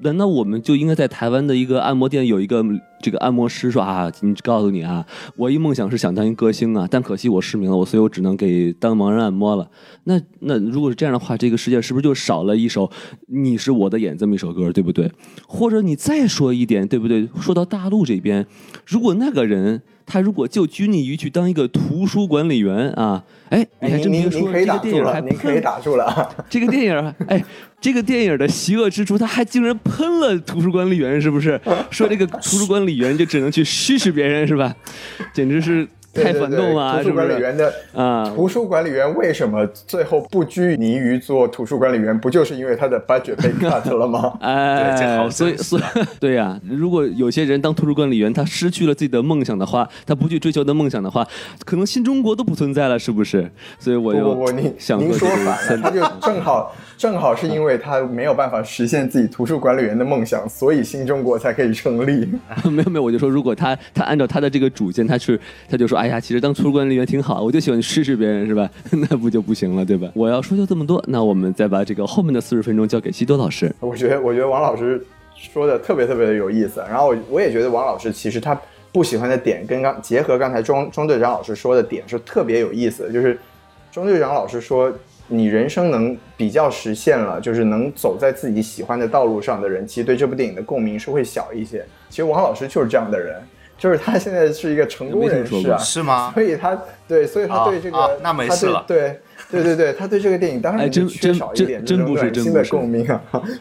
难道我们就应该在台湾的一个按摩店有一个这个按摩师说啊，你告诉你啊，我一梦想是想当一歌星啊，但可惜我失明了，我所以我只能给当盲人按摩了。那那如果是这样的话，这个世界是不是就少了一首《你是我的眼》这么一首歌，对不对？或者你再说一点，对不对？说到大陆这边，如果那个人他如果就拘泥于去当一个图书管理员啊，哎，你还真别说，这个电影还您可以打住了。这个电影，哎，这个电影的邪恶之处，他还竟然喷了图书管理员，是不是？说这个图书管理员就只能去嘘嘘别人，是吧？简直是。太反动了，图书管理员的啊，图书管理员为什么最后不拘泥于做图书管理员？不就是因为他的 budget 被 cut 了吗？哎，所以所以 对呀，如果有些人当图书管理员，他失去了自己的梦想的话，他不去追求的梦想的话，可能新中国都不存在了，是不是？所以我不不，您您说反了，他就正好。正好是因为他没有办法实现自己图书管理员的梦想，所以新中国才可以成立。没有没有，我就说，如果他他按照他的这个主见，他是他就说，哎呀，其实当图书管理员挺好，我就喜欢试试别人，是吧？那不就不行了，对吧？我要说就这么多，那我们再把这个后面的四十分钟交给西多老师。我觉得我觉得王老师说的特别特别的有意思，然后我我也觉得王老师其实他不喜欢的点跟刚结合刚才钟钟队长老师说的点是特别有意思的，就是钟队长老师说。你人生能比较实现了，就是能走在自己喜欢的道路上的人，其实对这部电影的共鸣是会小一些。其实王老师就是这样的人，就是他现在是一个成功人士啊，是吗？所以他对，所以他对这个，那没事了，对。对对对，他对这个电影当然缺少一点这种新的共鸣啊。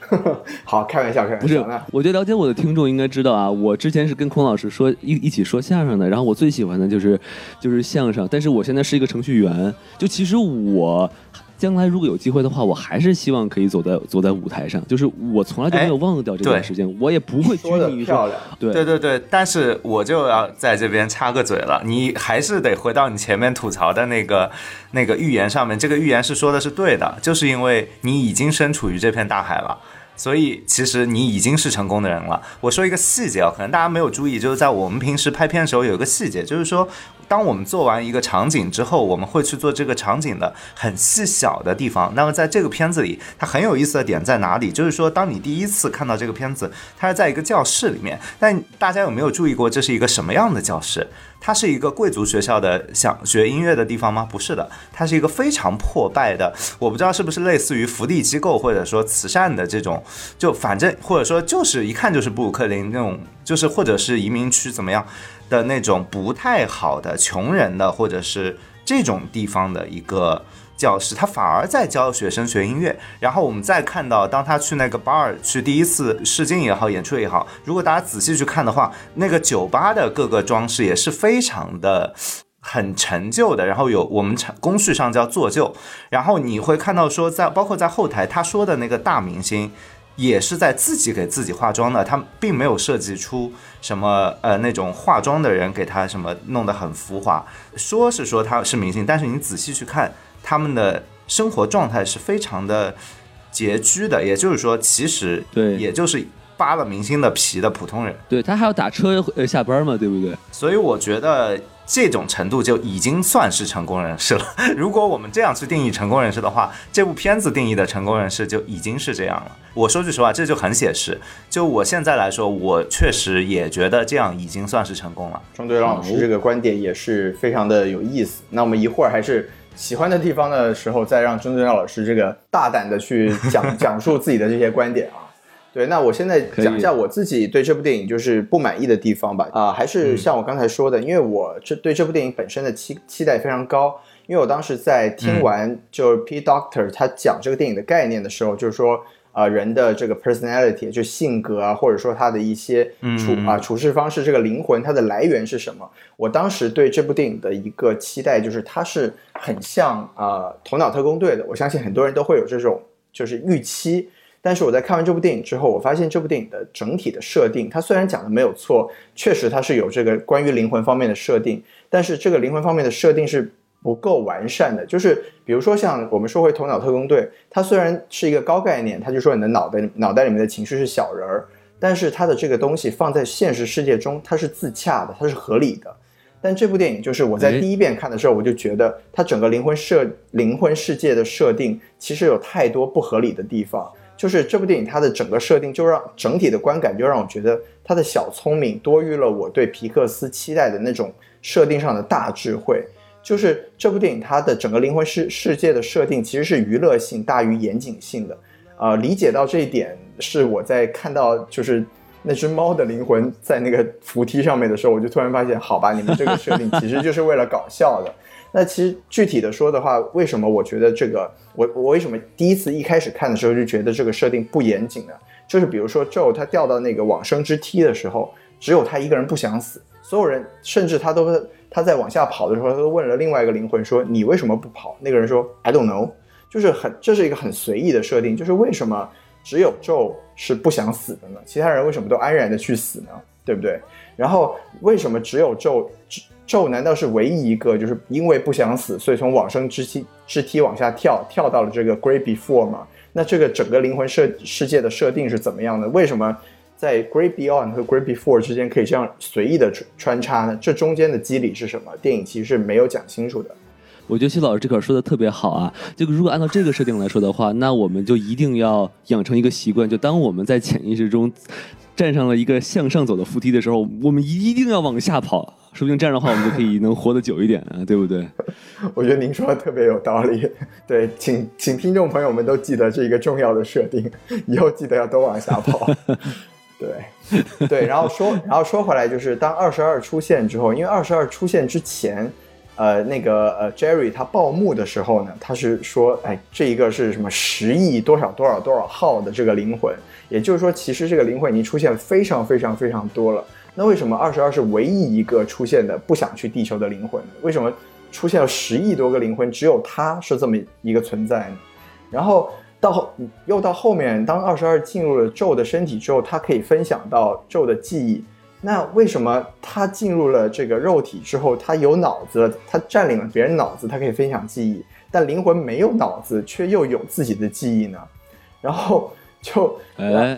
好，开玩笑，开玩笑。不是，我觉得了解我的听众应该知道啊，我之前是跟孔老师说一一起说相声的，然后我最喜欢的就是就是相声，但是我现在是一个程序员，就其实我。将来如果有机会的话，我还是希望可以走在走在舞台上。就是我从来就没有忘掉这段时间，我也不会拘泥于漂亮。对对对对，但是我就要在这边插个嘴了，你还是得回到你前面吐槽的那个那个预言上面。这个预言是说的是对的，就是因为你已经身处于这片大海了。所以其实你已经是成功的人了。我说一个细节啊，可能大家没有注意，就是在我们平时拍片的时候有一个细节，就是说，当我们做完一个场景之后，我们会去做这个场景的很细小的地方。那么在这个片子里，它很有意思的点在哪里？就是说，当你第一次看到这个片子，它是在一个教室里面，但大家有没有注意过这是一个什么样的教室？它是一个贵族学校的想学音乐的地方吗？不是的，它是一个非常破败的，我不知道是不是类似于福利机构或者说慈善的这种，就反正或者说就是一看就是布鲁克林那种，就是或者是移民区怎么样的那种不太好的穷人的或者是这种地方的一个。教室，他反而在教学生学音乐。然后我们再看到，当他去那个 bar 去第一次试镜也好，演出也好，如果大家仔细去看的话，那个酒吧的各个装饰也是非常的很陈旧的。然后有我们工序上叫做旧。然后你会看到说，在包括在后台他说的那个大明星，也是在自己给自己化妆的，他并没有设计出什么呃那种化妆的人给他什么弄得很浮华。说是说他是明星，但是你仔细去看。他们的生活状态是非常的拮据的，也就是说，其实对，也就是扒了明星的皮的普通人。对他还要打车呃下班嘛，对不对？所以我觉得这种程度就已经算是成功人士了。如果我们这样去定义成功人士的话，这部片子定义的成功人士就已经是这样了。我说句实话，这就很写实。就我现在来说，我确实也觉得这样已经算是成功了。庄队老师这个观点也是非常的有意思。那我们一会儿还是。喜欢的地方的时候，再让曾正耀老师这个大胆的去讲 讲述自己的这些观点啊。对，那我现在讲一下我自己对这部电影就是不满意的地方吧。啊，还是像我刚才说的，因为我这对这部电影本身的期期待非常高，因为我当时在听完就是 P Doctor 他讲这个电影的概念的时候，就是说。啊，人的这个 personality 就性格啊，或者说他的一些处啊处事方式，这个灵魂它的来源是什么？我当时对这部电影的一个期待就是，它是很像啊《头脑特工队》的。我相信很多人都会有这种就是预期。但是我在看完这部电影之后，我发现这部电影的整体的设定，它虽然讲的没有错，确实它是有这个关于灵魂方面的设定，但是这个灵魂方面的设定是。不够完善的，就是比如说像我们说回《头脑特工队》，它虽然是一个高概念，它就说你的脑袋脑袋里面的情绪是小人儿，但是它的这个东西放在现实世界中，它是自洽的，它是合理的。但这部电影就是我在第一遍看的时候，我就觉得它整个灵魂设灵魂世界的设定其实有太多不合理的地方。就是这部电影它的整个设定就让整体的观感就让我觉得它的小聪明多于了我对皮克斯期待的那种设定上的大智慧。就是这部电影它的整个灵魂世世界的设定其实是娱乐性大于严谨性的。呃，理解到这一点是我在看到就是那只猫的灵魂在那个扶梯上面的时候，我就突然发现，好吧，你们这个设定其实就是为了搞笑的。那其实具体的说的话，为什么我觉得这个我我为什么第一次一开始看的时候就觉得这个设定不严谨呢？就是比如说 Joe 他掉到那个往生之梯的时候，只有他一个人不想死，所有人甚至他都他在往下跑的时候，他都问了另外一个灵魂说你为什么不跑？那个人说 I don't know，就是很这是一个很随意的设定，就是为什么只有 Joe 是不想死的呢？其他人为什么都安然的去死呢？对不对？然后为什么只有 Joe？咒难道是唯一一个就是因为不想死，所以从往生之梯之梯往下跳，跳到了这个 Great Before 吗？那这个整个灵魂设世界的设定是怎么样的？为什么在 Great Beyond 和 Great Before 之间可以这样随意的穿插呢？这中间的机理是什么？电影其实是没有讲清楚的。我觉得谢老师这块说的特别好啊！就如果按照这个设定来说的话，那我们就一定要养成一个习惯，就当我们在潜意识中站上了一个向上走的扶梯的时候，我们一定要往下跑。说不定这样的话，我们就可以能活得久一点啊，对不对？我觉得您说的特别有道理。对，请请听众朋友们都记得这一个重要的设定，以后记得要都往下跑。对，对。然后说，然后说回来，就是当二十二出现之后，因为二十二出现之前，呃，那个呃，Jerry 他报幕的时候呢，他是说，哎，这一个是什么十亿多少多少多少号的这个灵魂，也就是说，其实这个灵魂已经出现非常非常非常多了。那为什么二十二是唯一一个出现的不想去地球的灵魂？为什么出现了十亿多个灵魂，只有他是这么一个存在呢？然后到后又到后面，当二十二进入了宙的身体之后，他可以分享到宙的记忆。那为什么他进入了这个肉体之后，他有脑子，他占领了别人脑子，他可以分享记忆，但灵魂没有脑子，却又有自己的记忆呢？然后。就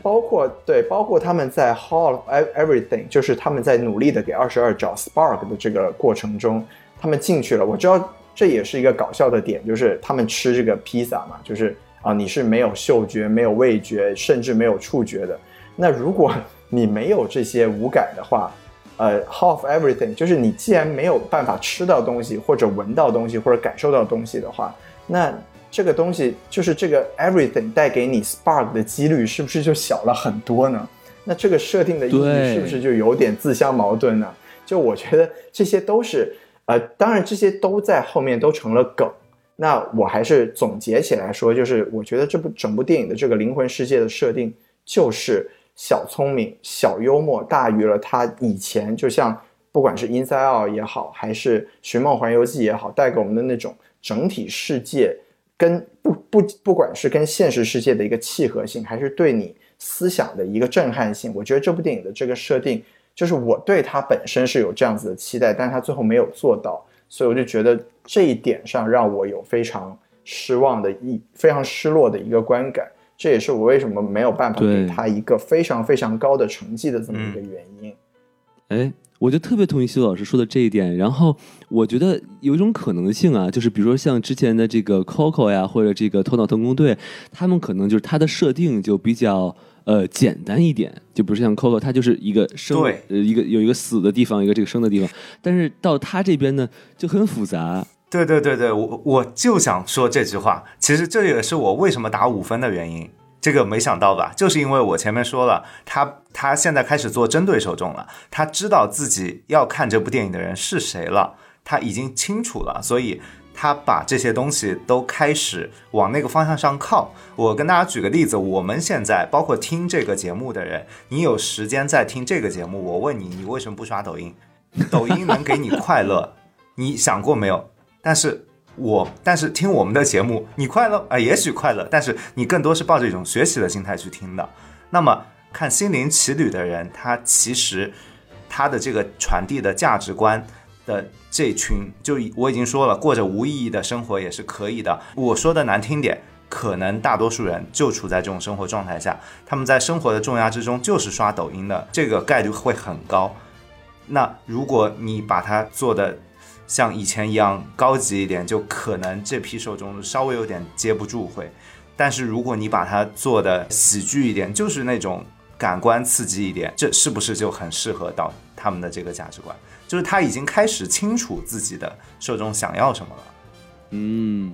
包括对，包括他们在 Hall of Everything，就是他们在努力的给二十二找 Spark 的这个过程中，他们进去了。我知道这也是一个搞笑的点，就是他们吃这个披萨嘛，就是啊，你是没有嗅觉、没有味觉，甚至没有触觉的。那如果你没有这些五感的话，呃，Hall of Everything，就是你既然没有办法吃到东西，或者闻到东西，或者感受到东西的话，那。这个东西就是这个 everything 带给你 spark 的几率是不是就小了很多呢？那这个设定的意义是不是就有点自相矛盾呢？就我觉得这些都是呃，当然这些都在后面都成了梗。那我还是总结起来说，就是我觉得这部整部电影的这个灵魂世界的设定就是小聪明、小幽默大于了它以前就像不管是 Inside Out 也好，还是《寻梦环游记》也好，带给我们的那种整体世界。跟不不不管是跟现实世界的一个契合性，还是对你思想的一个震撼性，我觉得这部电影的这个设定，就是我对它本身是有这样子的期待，但是它最后没有做到，所以我就觉得这一点上让我有非常失望的一非常失落的一个观感，这也是我为什么没有办法给他一个非常非常高的成绩的这么一个原因。哎。我就特别同意修老师说的这一点，然后我觉得有一种可能性啊，就是比如说像之前的这个 Coco 呀，或者这个头脑特工队，他们可能就是它的设定就比较呃简单一点，就不是像 Coco，它就是一个生呃一个有一个死的地方，一个这个生的地方，但是到他这边呢就很复杂。对对对对，我我就想说这句话，其实这也是我为什么打五分的原因。这个没想到吧？就是因为我前面说了，他他现在开始做针对受众了，他知道自己要看这部电影的人是谁了，他已经清楚了，所以他把这些东西都开始往那个方向上靠。我跟大家举个例子，我们现在包括听这个节目的人，你有时间在听这个节目，我问你，你为什么不刷抖音？抖音能给你快乐，你想过没有？但是。我但是听我们的节目，你快乐啊？也许快乐，但是你更多是抱着一种学习的心态去听的。那么看《心灵奇旅》的人，他其实他的这个传递的价值观的这群，就我已经说了，过着无意义的生活也是可以的。我说的难听点，可能大多数人就处在这种生活状态下，他们在生活的重压之中就是刷抖音的，这个概率会很高。那如果你把它做的。像以前一样高级一点，就可能这批受众稍微有点接不住，会。但是如果你把它做的喜剧一点，就是那种感官刺激一点，这是不是就很适合到他们的这个价值观？就是他已经开始清楚自己的受众想要什么了。嗯，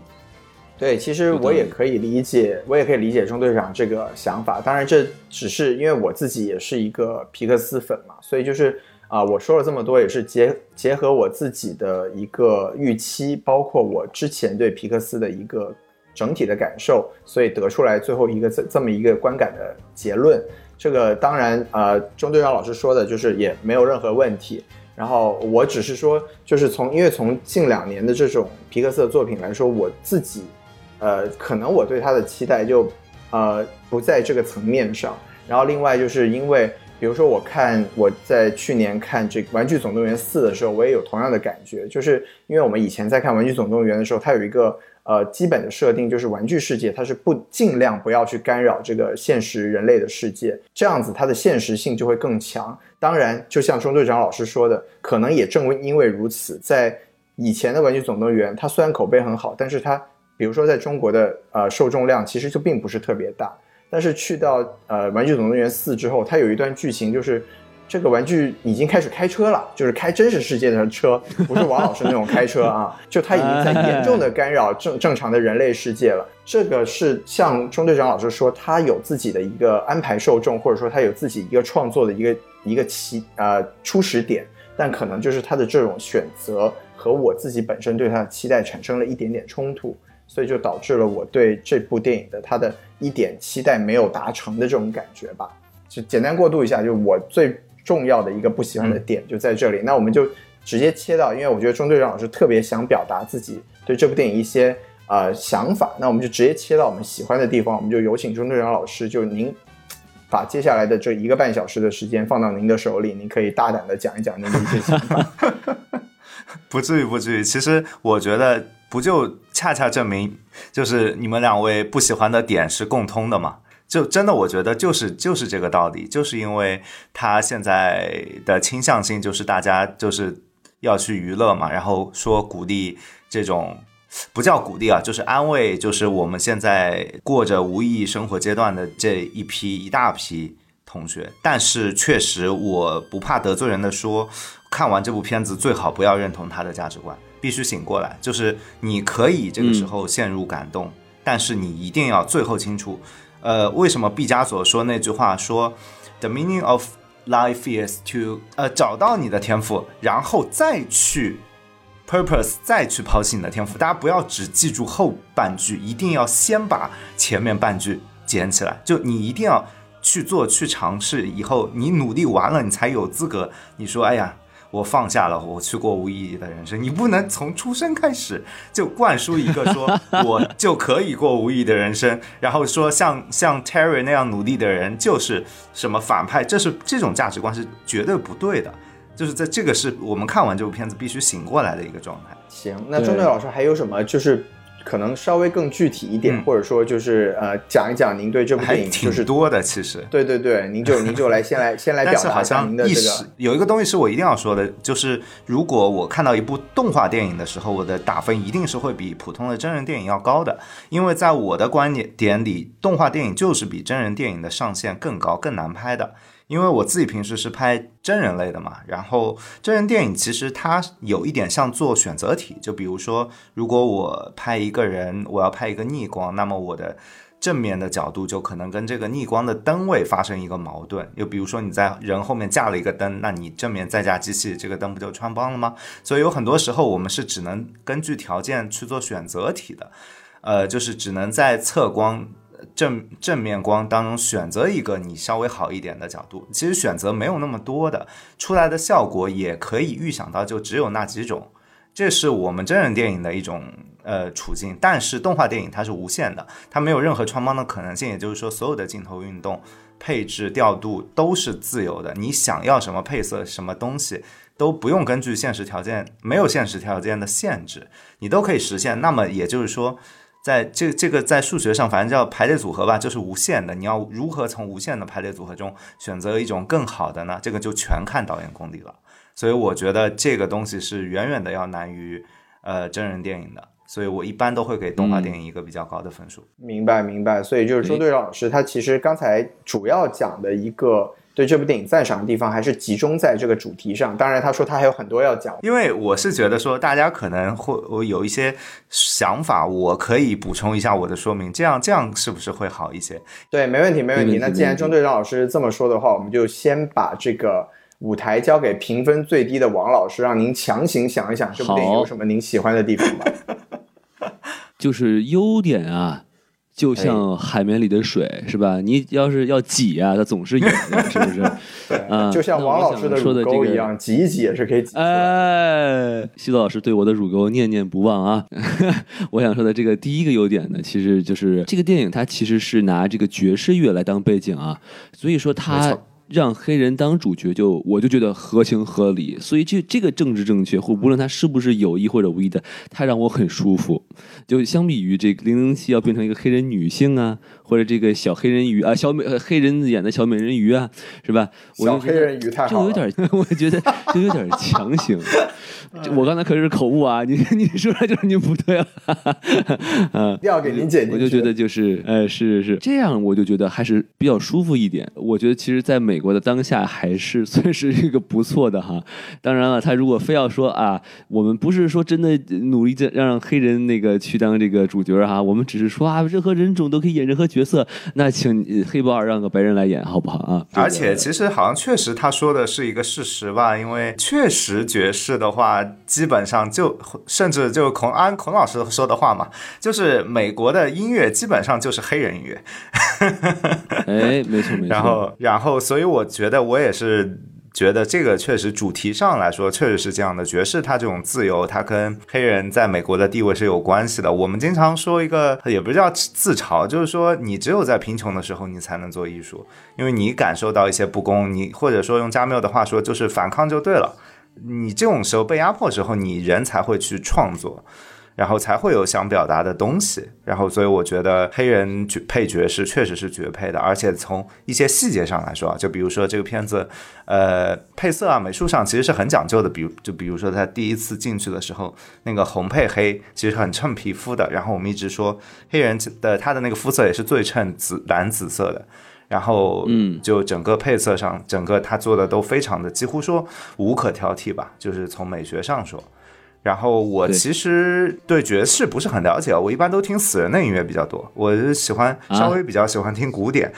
对，其实我也可以理解，我也可以理解中队长这个想法。当然，这只是因为我自己也是一个皮克斯粉嘛，所以就是啊、我说了这么多，也是结结合我自己的一个预期，包括我之前对皮克斯的一个整体的感受，所以得出来最后一个这这么一个观感的结论。这个当然，呃，钟队长老师说的就是也没有任何问题。然后我只是说，就是从因为从近两年的这种皮克斯的作品来说，我自己，呃，可能我对他的期待就，呃，不在这个层面上。然后另外就是因为，比如说我看我在去年看这个《玩具总动员四》的时候，我也有同样的感觉，就是因为我们以前在看《玩具总动员》的时候，它有一个呃基本的设定，就是玩具世界它是不尽量不要去干扰这个现实人类的世界，这样子它的现实性就会更强。当然，就像钟队长老师说的，可能也正因为如此，在以前的《玩具总动员》，它虽然口碑很好，但是它比如说在中国的呃受众量其实就并不是特别大。但是去到呃《玩具总动员四》之后，它有一段剧情就是。这个玩具已经开始开车了，就是开真实世界的车，不是王老师那种开车啊，就它已经在严重的干扰正正常的人类世界了。这个是像钟队长老师说，他有自己的一个安排受众，或者说他有自己一个创作的一个一个起呃初始点，但可能就是他的这种选择和我自己本身对他的期待产生了一点点冲突，所以就导致了我对这部电影的他的一点期待没有达成的这种感觉吧。就简单过渡一下，就我最重要的一个不喜欢的点就在这里。那我们就直接切到，因为我觉得钟队长老师特别想表达自己对这部电影一些呃想法，那我们就直接切到我们喜欢的地方，我们就有请钟队长老师，就您把接下来的这一个半小时的时间放到您的手里，您可以大胆的讲一讲您的一些想法。不至于，不至于。其实我觉得，不就恰恰证明，就是你们两位不喜欢的点是共通的嘛？就真的，我觉得就是就是这个道理，就是因为他现在的倾向性就是大家就是要去娱乐嘛，然后说鼓励这种不叫鼓励啊，就是安慰，就是我们现在过着无意义生活阶段的这一批一大批同学。但是确实，我不怕得罪人的说，看完这部片子最好不要认同他的价值观，必须醒过来。就是你可以这个时候陷入感动，但是你一定要最后清楚。呃，为什么毕加索说那句话说，the meaning of life is to 呃找到你的天赋，然后再去 purpose，再去抛弃你的天赋。大家不要只记住后半句，一定要先把前面半句捡起来。就你一定要去做，去尝试，以后你努力完了，你才有资格。你说，哎呀。我放下了，我去过无意义的人生。你不能从出生开始就灌输一个说 我就可以过无意义的人生，然后说像像 Terry 那样努力的人就是什么反派，这是这种价值观是绝对不对的。就是在这个是我们看完这部片子必须醒过来的一个状态。行，那钟队老师还有什么就是？可能稍微更具体一点，嗯或者说就是呃讲一讲您对这部电影就是挺多的，其实。对对对，您就您就来先来 先来表达一下您的这个有一个东西是我一定要说的，就是如果我看到一部动画电影的时候，我的打分一定是会比普通的真人电影要高的，因为在我的观点点里，动画电影就是比真人电影的上限更高、更难拍的。因为我自己平时是拍真人类的嘛，然后真人电影其实它有一点像做选择题，就比如说，如果我拍一个人，我要拍一个逆光，那么我的正面的角度就可能跟这个逆光的灯位发生一个矛盾。又比如说你在人后面架了一个灯，那你正面再架机器，这个灯不就穿帮了吗？所以有很多时候我们是只能根据条件去做选择题的，呃，就是只能在测光。正正面光当中选择一个你稍微好一点的角度，其实选择没有那么多的，出来的效果也可以预想到，就只有那几种。这是我们真人电影的一种呃处境，但是动画电影它是无限的，它没有任何穿帮的可能性，也就是说，所有的镜头运动、配置、调度都是自由的，你想要什么配色、什么东西都不用根据现实条件，没有现实条件的限制，你都可以实现。那么也就是说。在这这个在数学上，反正叫排列组合吧，就是无限的。你要如何从无限的排列组合中选择一种更好的呢？这个就全看导演功底了。所以我觉得这个东西是远远的要难于呃真人电影的。所以我一般都会给动画电影一个比较高的分数。明白明白，所以就是周队长老师他其实刚才主要讲的一个对这部电影赞赏的地方，还是集中在这个主题上。当然，他说他还有很多要讲。因为我是觉得说，大家可能会我有一些想法，我可以补充一下我的说明，这样这样是不是会好一些？对，没问题没问题。没问题那既然钟队长老师这么说的话，我们就先把这个舞台交给评分最低的王老师，让您强行想一想这部电影有什么您喜欢的地方吧。就是优点啊，就像海绵里的水，是吧？你要是要挤啊，它总是有的，是不是？啊，就像王老师的说的这个乳沟一样，挤一挤也是可以挤出来的。哎，西子老师对我的乳沟念念不忘啊！我想说的这个第一个优点呢，其实就是这个电影它其实是拿这个爵士乐来当背景啊，所以说没它让黑人当主角就我就觉得合情合理，所以这这个政治正确或无论他是不是有意或者无意的，它让我很舒服。就相比于这个零零七要变成一个黑人女性啊，或者这个小黑人鱼啊，小美呃黑人演的小美人鱼啊，是吧？我就觉得小黑人鱼太好了，就有点，我觉得就有点强行。我刚才可是口误啊，你 你说的就是你不对了，啊一定要给您解决。我就觉得就是，呃，是是这样，我就觉得还是比较舒服一点。我觉得其实在美国的当下还是算是一个不错的哈。当然了，他如果非要说啊，我们不是说真的努力的让黑人那个去当这个主角哈，我们只是说啊，任何人种都可以演任何角色，那请呃黑豹二让个白人来演好不好啊？而且其实好像确实他说的是一个事实吧，因为确实爵士的话，基本上就甚至就孔安孔老师说的话嘛，就是美国的音乐基本上就是黑人音乐。哎，没错没错。然后，然后，所以我觉得我也是觉得这个确实主题上来说确实是这样的。爵士他这种自由，他跟黑人在美国的地位是有关系的。我们经常说一个，也不叫自嘲，就是说你只有在贫穷的时候，你才能做艺术，因为你感受到一些不公，你或者说用加缪的话说，就是反抗就对了。你这种时候被压迫之后，你人才会去创作。然后才会有想表达的东西。然后，所以我觉得黑人角配角是确实是绝配的，而且从一些细节上来说啊，就比如说这个片子，呃，配色啊、美术上其实是很讲究的。比如，就比如说他第一次进去的时候，那个红配黑其实很衬皮肤的。然后我们一直说黑人的他的那个肤色也是最衬紫蓝紫色的。然后，嗯就整个配色上，整个他做的都非常的，几乎说无可挑剔吧，就是从美学上说。然后我其实对爵士不是很了解，我一般都听死人的音乐比较多，我是喜欢啊稍微比较喜欢听古典。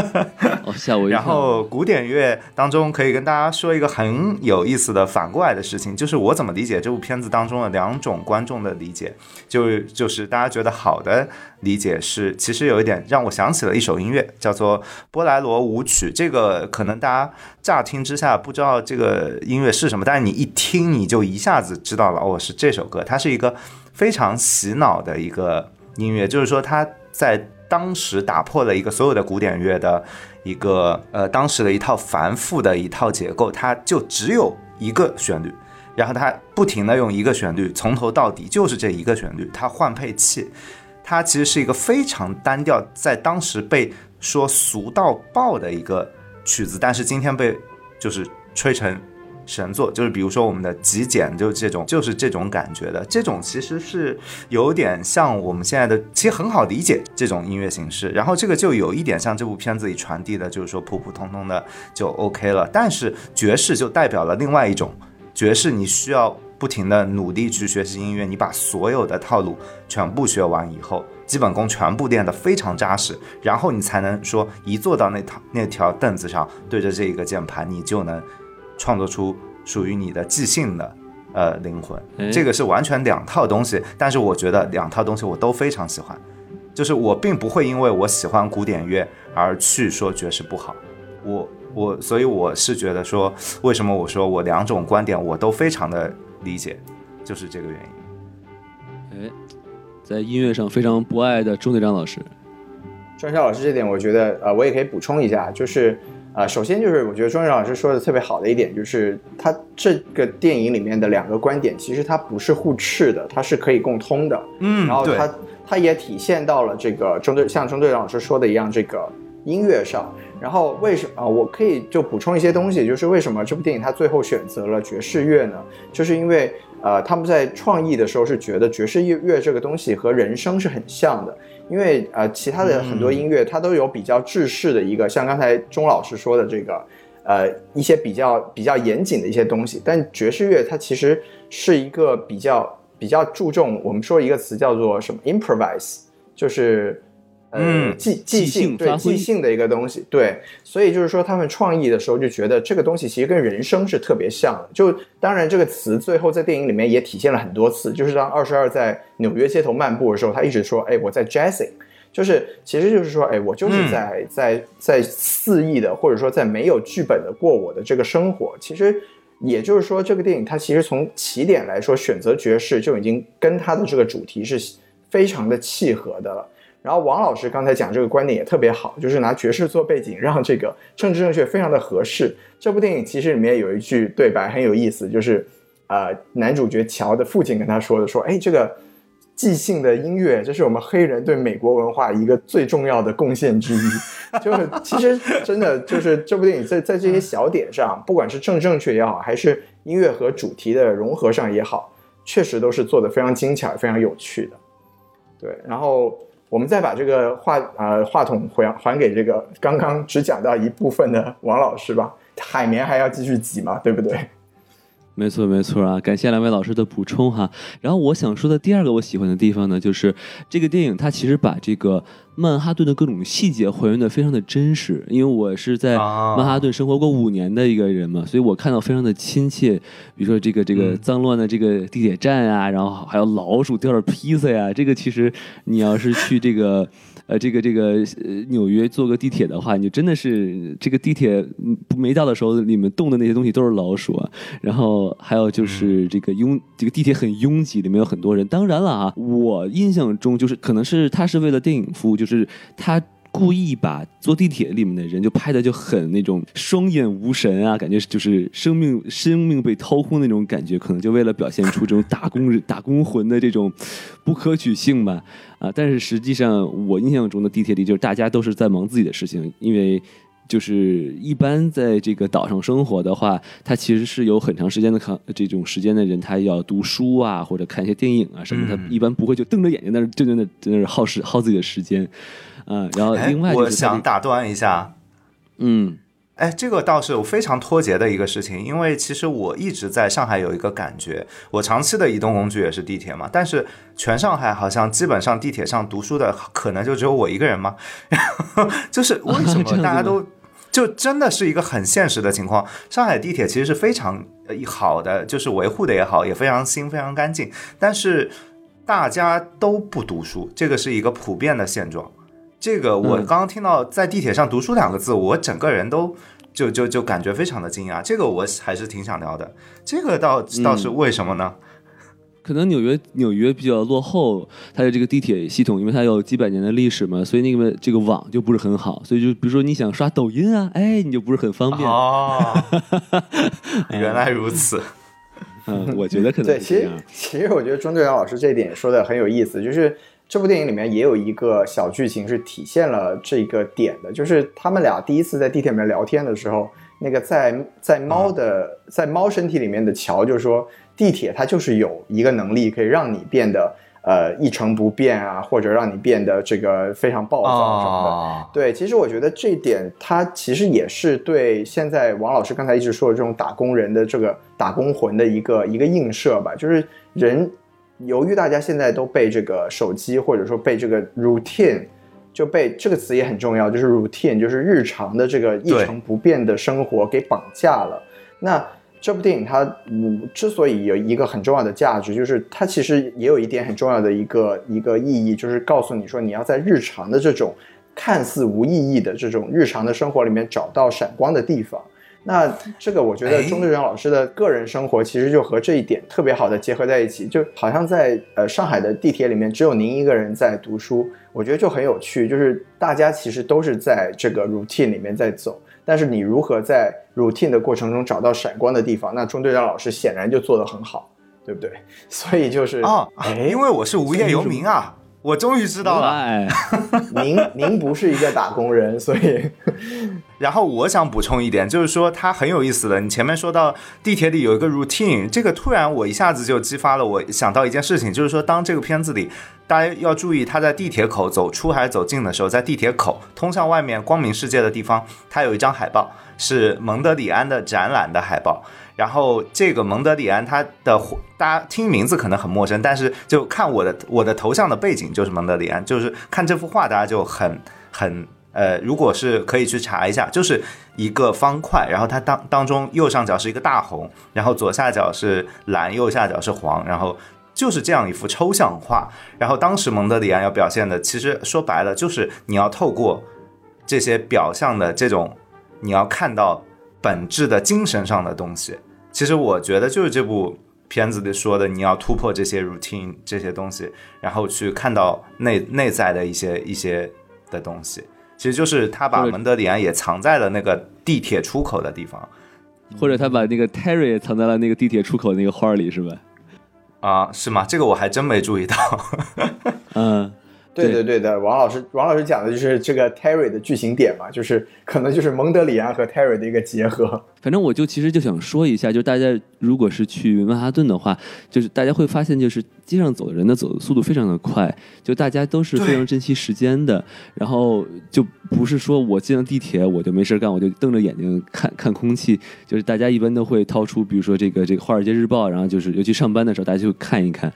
哦，吓我一跳。然后古典乐当中可以跟大家说一个很有意思的反过来的事情，就是我怎么理解这部片子当中的两种观众的理解，就就是大家觉得好的理解是，其实有一点让我想起了一首音乐，叫做波莱罗舞曲。这个可能大家乍听之下不知道这个音乐是什么，但是你一听你就一下子知道了，哦，是这首歌，它是一个非常洗脑的一个音乐，就是说它在当时打破了一个所有的古典乐的一个呃当时的一套繁复的一套结构，它就只有一个旋律，然后它不停的用一个旋律从头到底就是这一个旋律，它换配器，它其实是一个非常单调，在当时被说俗到爆的一个曲子，但是今天被就是吹成神作，就是比如说我们的极简，就这种，就是这种感觉的。这种其实是有点像我们现在的，其实很好理解这种音乐形式。然后这个就有一点像这部片子里传递的，就是说普普通通的就 OK 了。但是爵士就代表了另外一种爵士，你需要不停的努力去学习音乐，你把所有的套路全部学完以后。基本功全部练得非常扎实，然后你才能说一坐到那套那条凳子上，对着这一个键盘，你就能创作出属于你的即兴的呃灵魂哎。这个是完全两套东西，但是我觉得两套东西我都非常喜欢，就是我并不会因为我喜欢古典乐而去说爵士不好，我我所以我是觉得说，为什么我说我两种观点我都非常的理解，就是这个原因。哎，在音乐上非常不爱的钟队长老师，庄小老师这点，我觉得呃，我也可以补充一下，就是呃，首先就是我觉得庄小老师说的特别好的一点，就是他这个电影里面的两个观点，其实它不是互斥的，它是可以共通的。嗯然后它它也体现到了这个中队，像中队长老师说的一样，这个音乐上。然后为什么啊？我可以就补充一些东西，就是为什么这部电影它最后选择了爵士乐呢？就是因为呃，他们在创意的时候是觉得爵士乐乐这个东西和人声是很像的，因为呃，其他的很多音乐它都有比较制式的一个，像刚才钟老师说的这个，呃，一些比较比较严谨的一些东西，但爵士乐它其实是一个比较比较注重我们说一个词叫做什么？improvise，就是。呃，嗯即即兴对即兴的一个东西，对，所以就是说他们创意的时候就觉得这个东西其实跟人生是特别像的。就当然这个词最后在电影里面也体现了很多次，就是当二十二在纽约街头漫步的时候，他一直说，哎，我在 jazzing，就是其实就是说，哎，我就是在、在在肆意的或者说在没有剧本的过我的这个生活。其实也就是说，这个电影它其实从起点来说，选择爵士就已经跟它的这个主题是非常的契合的了。然后王老师刚才讲这个观点也特别好，就是拿爵士做背景，让这个 政治正确非常的合适。这部电影其实里面有一句对白很有意思，就是呃男主角乔的父亲跟他说的，说哎这个即兴的音乐，这是我们黑人对美国文化一个最重要的贡献之一。就是其实真的就是这部电影在在这些小点上，不管是政治正确也好，还是音乐和主题的融合上也好，确实都是做的非常精巧、非常有趣的。对，然后我们再把这个话呃话筒还还给这个刚刚只讲到一部分的王老师吧，海绵还要继续挤嘛，对不对？没错，没错啊！感谢两位老师的补充哈。然后我想说的第二个我喜欢的地方呢，就是这个电影它其实把这个曼哈顿的各种细节还原的非常的真实。因为我是在啊曼哈顿生活过五年的一个人嘛，所以我看到非常的亲切。比如说这个这个脏乱的这个地铁站啊，然后还有老鼠掉的披萨呀，这个其实你要是去这个。呃，这个这个呃，纽约坐个地铁的话，你就真的是这个地铁没到的时候，里面动的那些东西都是老鼠啊。然后还有就是这个拥这个地铁很拥挤，里面有很多人。当然了啊，我印象中就是可能是他是为了电影服务，就是他。故意把坐地铁里面的人就拍的就很那种双眼无神啊，感觉就是生命生命被掏空那种感觉，可能就为了表现出这种打工人打工魂的这种不可取性吧。啊，但是实际上我印象中的地铁里就是大家都是在忙自己的事情，因为就是一般在这个岛上生活的话，他其实是有很长时间的看这种时间的人，他要读书啊或者看一些电影啊什么，他一般不会就瞪着眼睛在那就在那在那耗时耗自己的时间。啊，然后哎另外，就我想打断一下，嗯哎，这个倒是我非常脱节的一个事情，因为其实我一直在上海有一个感觉，我长期的移动工具也是地铁嘛，但是全上海好像基本上地铁上读书的可能就只有我一个人吗？就是为什么 大家都就真的是一个很现实的情况？上海地铁其实是非常呃好的，就是维护的也好，也非常新、非常干净，但是大家都不读书，这个是一个普遍的现状。这个我嗯刚刚听到在地铁上读书两个字，我整个人都就就就感觉非常的惊讶。这个我还是挺想聊的。这个倒倒是为什么呢？可能纽约纽约比较落后，它的这个地铁系统，因为它有几百年的历史嘛，所以那个这个网就不是很好，所以就比如说你想刷抖音啊，哎，你就不是很方便。哦，原来如此。嗯，我觉得可能对，其实。其实我觉得钟队长老师这一点说的很有意思，就是这部电影里面也有一个小剧情是体现了这个点的，就是他们俩第一次在地铁里面聊天的时候，那个在在猫的、在猫身体里面的乔就说，地铁它就是有一个能力可以让你变得呃一成不变啊，或者让你变得这个非常暴躁什么的。哦，对，其实我觉得这一点，它其实也是对现在王老师刚才一直说的这种打工人的这个打工魂的一个一个映射吧。就是人，由于大家现在都被这个手机或者说被这个 routine，就被这个词也很重要，就是 routine，就是日常的这个一成不变的生活给绑架了。那这部电影它嗯之所以有一个很重要的价值，就是它其实也有一点很重要的一个一个意义，就是告诉你说你要在日常的这种看似无意义的这种日常的生活里面找到闪光的地方。那这个我觉得哎钟队长老师的个人生活其实就和这一点特别好的结合在一起，就好像在呃上海的地铁里面只有您一个人在读书，我觉得就很有趣，就是大家其实都是在这个 routine 里面在走，但是你如何在 routine 的过程中找到闪光的地方，那钟队长老师显然就做得很好，对不对？所以就是哦，哎，因为我是无业游民啊。我终于知道了。哎，您您不是一个打工人，所以 然后我想补充一点，就是说它很有意思的。你前面说到地铁里有一个 routine，这个突然我一下子就激发了我想到一件事情，就是说当这个片子里大家要注意，他在地铁口走出还是走进的时候，在地铁口通向外面光明世界的地方，它有一张海报是蒙德里安的展览的海报。然后这个蒙德里安他的大家听名字可能很陌生，但是就看我的我的头像的背景就是蒙德里安，就是看这幅画大家就很很呃，如果是可以去查一下，就是一个方块，然后它当当中右上角是一个大红，然后左下角是蓝，右下角是黄，然后就是这样一幅抽象画。然后当时蒙德里安要表现的，其实说白了就是你要透过这些表象的这种，你要看到本质的精神上的东西。其实我觉得就是这部片子里说的，你要突破这些 routine 这些东西，然后去看到内内在的一些一些的东西。其实就是他把蒙德里安也藏在了那个地铁出口的地方，或者他把那个 Terry 也藏在了那个地铁出口那个花里，是吧？啊，是吗？这个我还真没注意到。嗯。对对对的，王老师，王老师讲的就是这个 Terry 的剧情点嘛，就是可能就是蒙德里安和 Terry 的一个结合。反正我就其实就想说一下，就是大家如果是去曼哈顿的话，就是大家会发现，就是街上走的人的走的速度非常的快，就大家都是非常珍惜时间的。然后就不是说我进了地铁我就没事干，我就瞪着眼睛看 看空气。就是大家一般都会掏出，比如说这个这个《华尔街日报》，然后就是尤其上班的时候，大家就看一看。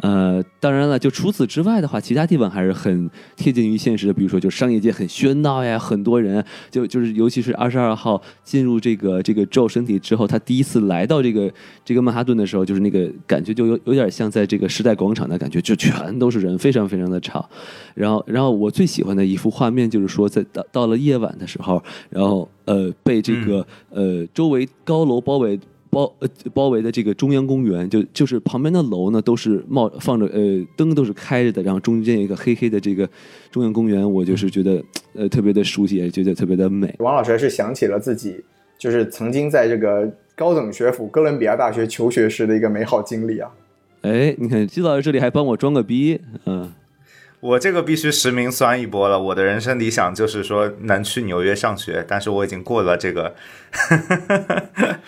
呃，当然了，就除此之外的话，其他地方还是很贴近于现实的。比如说，就商业街很喧闹呀，很多人，就就是尤其是二十二号进入这个这个 Joe 身体之后，他第一次来到这个这个曼哈顿的时候，就是那个感觉就有有点像在这个时代广场的感觉，就全都是人，非常非常的吵。然后，然后我最喜欢的一幅画面就是说，在到到了夜晚的时候，然后呃被这个呃周围高楼包围。包呃包围的这个中央公园，就就是旁边的楼呢都是冒放着呃灯都是开着的，然后中间一个黑黑的这个中央公园，我就是觉得呃特别的熟悉，也觉得特别的美。王老师还是想起了自己就是曾经在这个高等学府哥伦比亚大学求学时的一个美好经历啊！哎，你看季老师这里还帮我装个逼，嗯，我这个必须实名酸一波了。我的人生理想就是说能去纽约上学，但是我已经过了这个。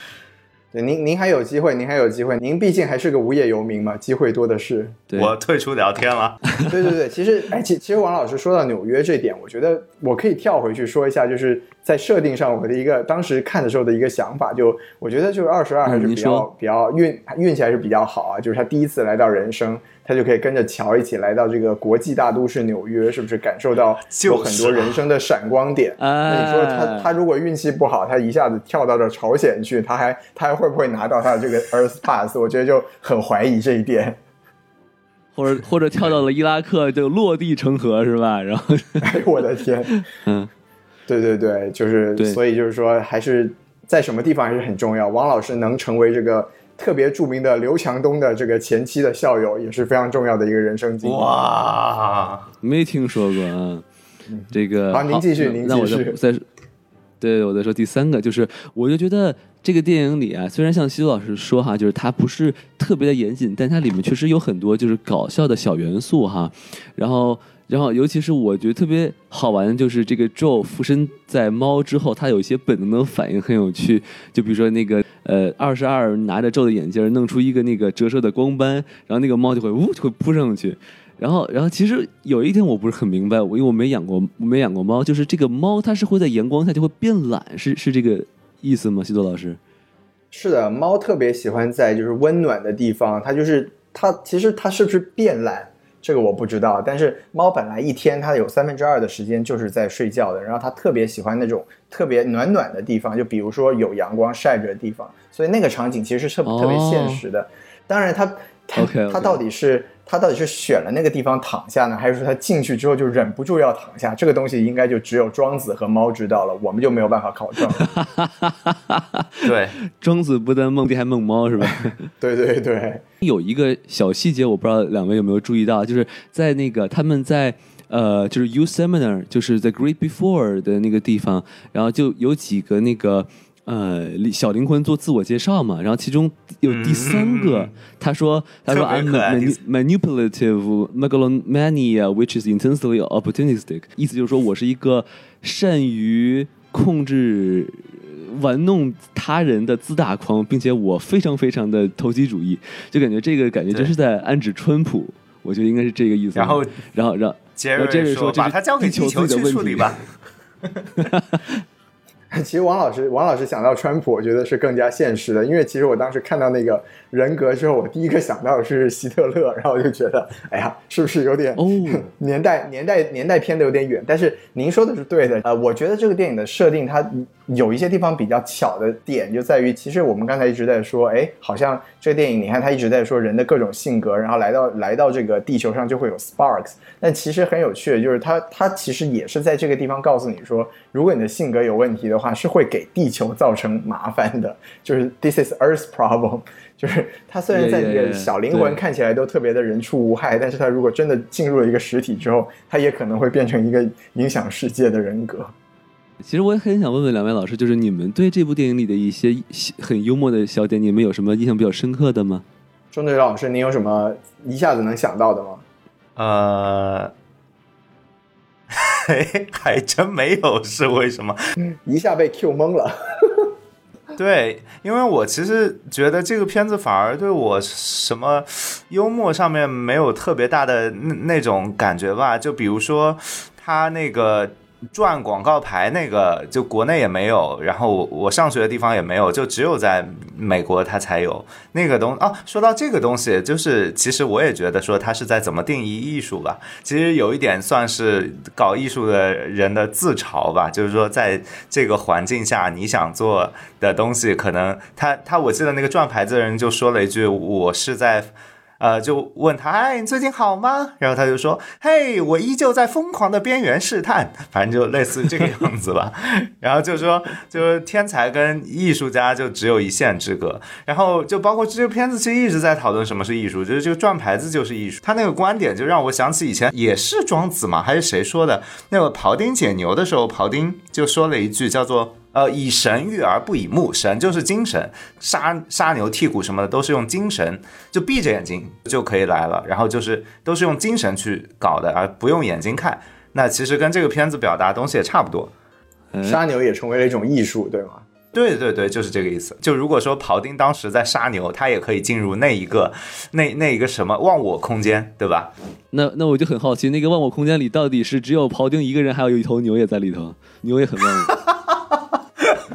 对，您您还有机会，您还有机会，您毕竟还是个无业游民嘛，机会多的是。我退出聊天了。对对对，其实，哎，其其实王老师说到纽约这点，我觉得我可以跳回去说一下，就是在设定上我的一个当时看的时候的一个想法，就我觉得就是二十二还是比较比较运运气还是比较好啊，就是他第一次来到人生。他就可以跟着乔一起来到这个国际大都市纽约，是不是感受到有很多人生的闪光点？那你说他他如果运气不好，他一下子跳到这朝鲜去，他还他还会不会拿到他的这个 Earth Pass？我觉得就很怀疑这一点。或者或者跳到了伊拉克就落地成盒是吧？然后，哎我的天，嗯，对对对，就是所以就是说还是在什么地方还是很重要。王老师能成为这个。特别著名的刘强东的这个前妻的校友也是非常重要的一个人生经历。哇，没听说过啊。这个好，您继续，您继续。再对我再说第三个，就是我就觉得这个电影里啊，虽然像西多老师说哈，就是它不是特别的严谨，但它里面确实有很多就是搞笑的小元素哈。然后。然后，尤其是我觉得特别好玩的就是这个 Joe 附身在猫之后，他有一些本能的反应很有趣。就比如说那个呃，二十二拿着 Joe 的眼镜弄出一个那个折射的光斑，然后那个猫就会呜就会扑上去。然后，然后其实有一点我不是很明白，我因为我没养过没养过猫，就是这个猫它是会在阳光下就会变懒，是是这个意思吗？西多老师？是的，猫特别喜欢在就是温暖的地方，它就是它其实它是不是变懒？这个我不知道，但是猫本来一天它有三分之二的时间就是在睡觉的，然后它特别喜欢那种特别暖暖的地方，就比如说有阳光晒着的地方，所以那个场景其实是特特别现实的。当然，它它它到底是它到底是选了那个地方躺下呢，还是说他进去之后就忍不住要躺下？这个东西应该就只有庄子和猫知道了，我们就没有办法考证。对，庄子不但梦地还梦猫是吧？对对对。有一个小细节，我不知道两位有没有注意到，就是在那个他们在呃，就是 U Seminar，就是 The Great Before 的那个地方，然后就有几个那个呃小灵魂做自我介绍嘛，然后其中有第三个，他说他说 I'm manipulative megalomania which is intensely opportunistic，意思就是说我是一个善于控制。玩弄他人的自大狂，并且我非常非常的投机主义，就感觉这个感觉就是在暗指川普，我觉得应该是这个意思。然后，然后让杰瑞说：“把他交给地球去处理吧。” 其实王老师，王老师想到川普，我觉得是更加现实的，因为其实我当时看到那个人格之后，我第一个想到的是希特勒，然后我就觉得，哎呀，是不是有点年代年代年代偏的有点远？但是您说的是对的，呃，我觉得这个电影的设定它。有一些地方比较巧的点就在于，其实我们刚才一直在说，哎，好像这个电影，你看它一直在说人的各种性格，然后来到来到这个地球上就会有 sparks。但其实很有趣的就是，它它其实也是在这个地方告诉你说，如果你的性格有问题的话，是会给地球造成麻烦的。就是 this is Earth problem。就是他虽然在这个小灵魂看起来都特别的人畜无害，但是他如果真的进入了一个实体之后，他也可能会变成一个影响世界的人格。其实我也很想问问两位老师，就是你们对这部电影里的一些很幽默的小点，你们有什么印象比较深刻的吗？钟队老师，您有什么一下子能想到的吗？呃，还真没有，是为什么？一下被 Q 懵了。对，因为我其实觉得这个片子反而对我什么幽默上面没有特别大的那那种感觉吧。就比如说他那个。转广告牌那个就国内也没有，然后我上学的地方也没有，就只有在美国它才有那个东哦。说到这个东西，就是其实我也觉得说它是在怎么定义艺术吧。其实有一点算是搞艺术的人的自嘲吧，就是说在这个环境下，你想做的东西，可能他他我记得那个转牌子的人就说了一句：“我是在。”呃，就问他，哎，你最近好吗？然后他就说，嘿，我依旧在疯狂的边缘试探，反正就类似这个样子吧。然后就说，就是天才跟艺术家就只有一线之隔。然后就包括这个片子，其实一直在讨论什么是艺术，就是这个转牌子就是艺术。他那个观点就让我想起以前也是庄子嘛，还是谁说的？那个庖丁解牛的时候，庖丁就说了一句叫做。呃，以神喻而不以目，神就是精神，杀杀牛剔骨什么的都是用精神，就闭着眼睛就可以来了，然后就是都是用精神去搞的，而不用眼睛看。那其实跟这个片子表达东西也差不多，杀牛也成为了一种艺术，对吗？对对对，就是这个意思。就如果说庖丁当时在杀牛，他也可以进入那一个那那一个什么忘我空间，对吧？那那我就很好奇，那个忘我空间里到底是只有庖丁一个人，还有一头牛也在里头，牛也很忘我。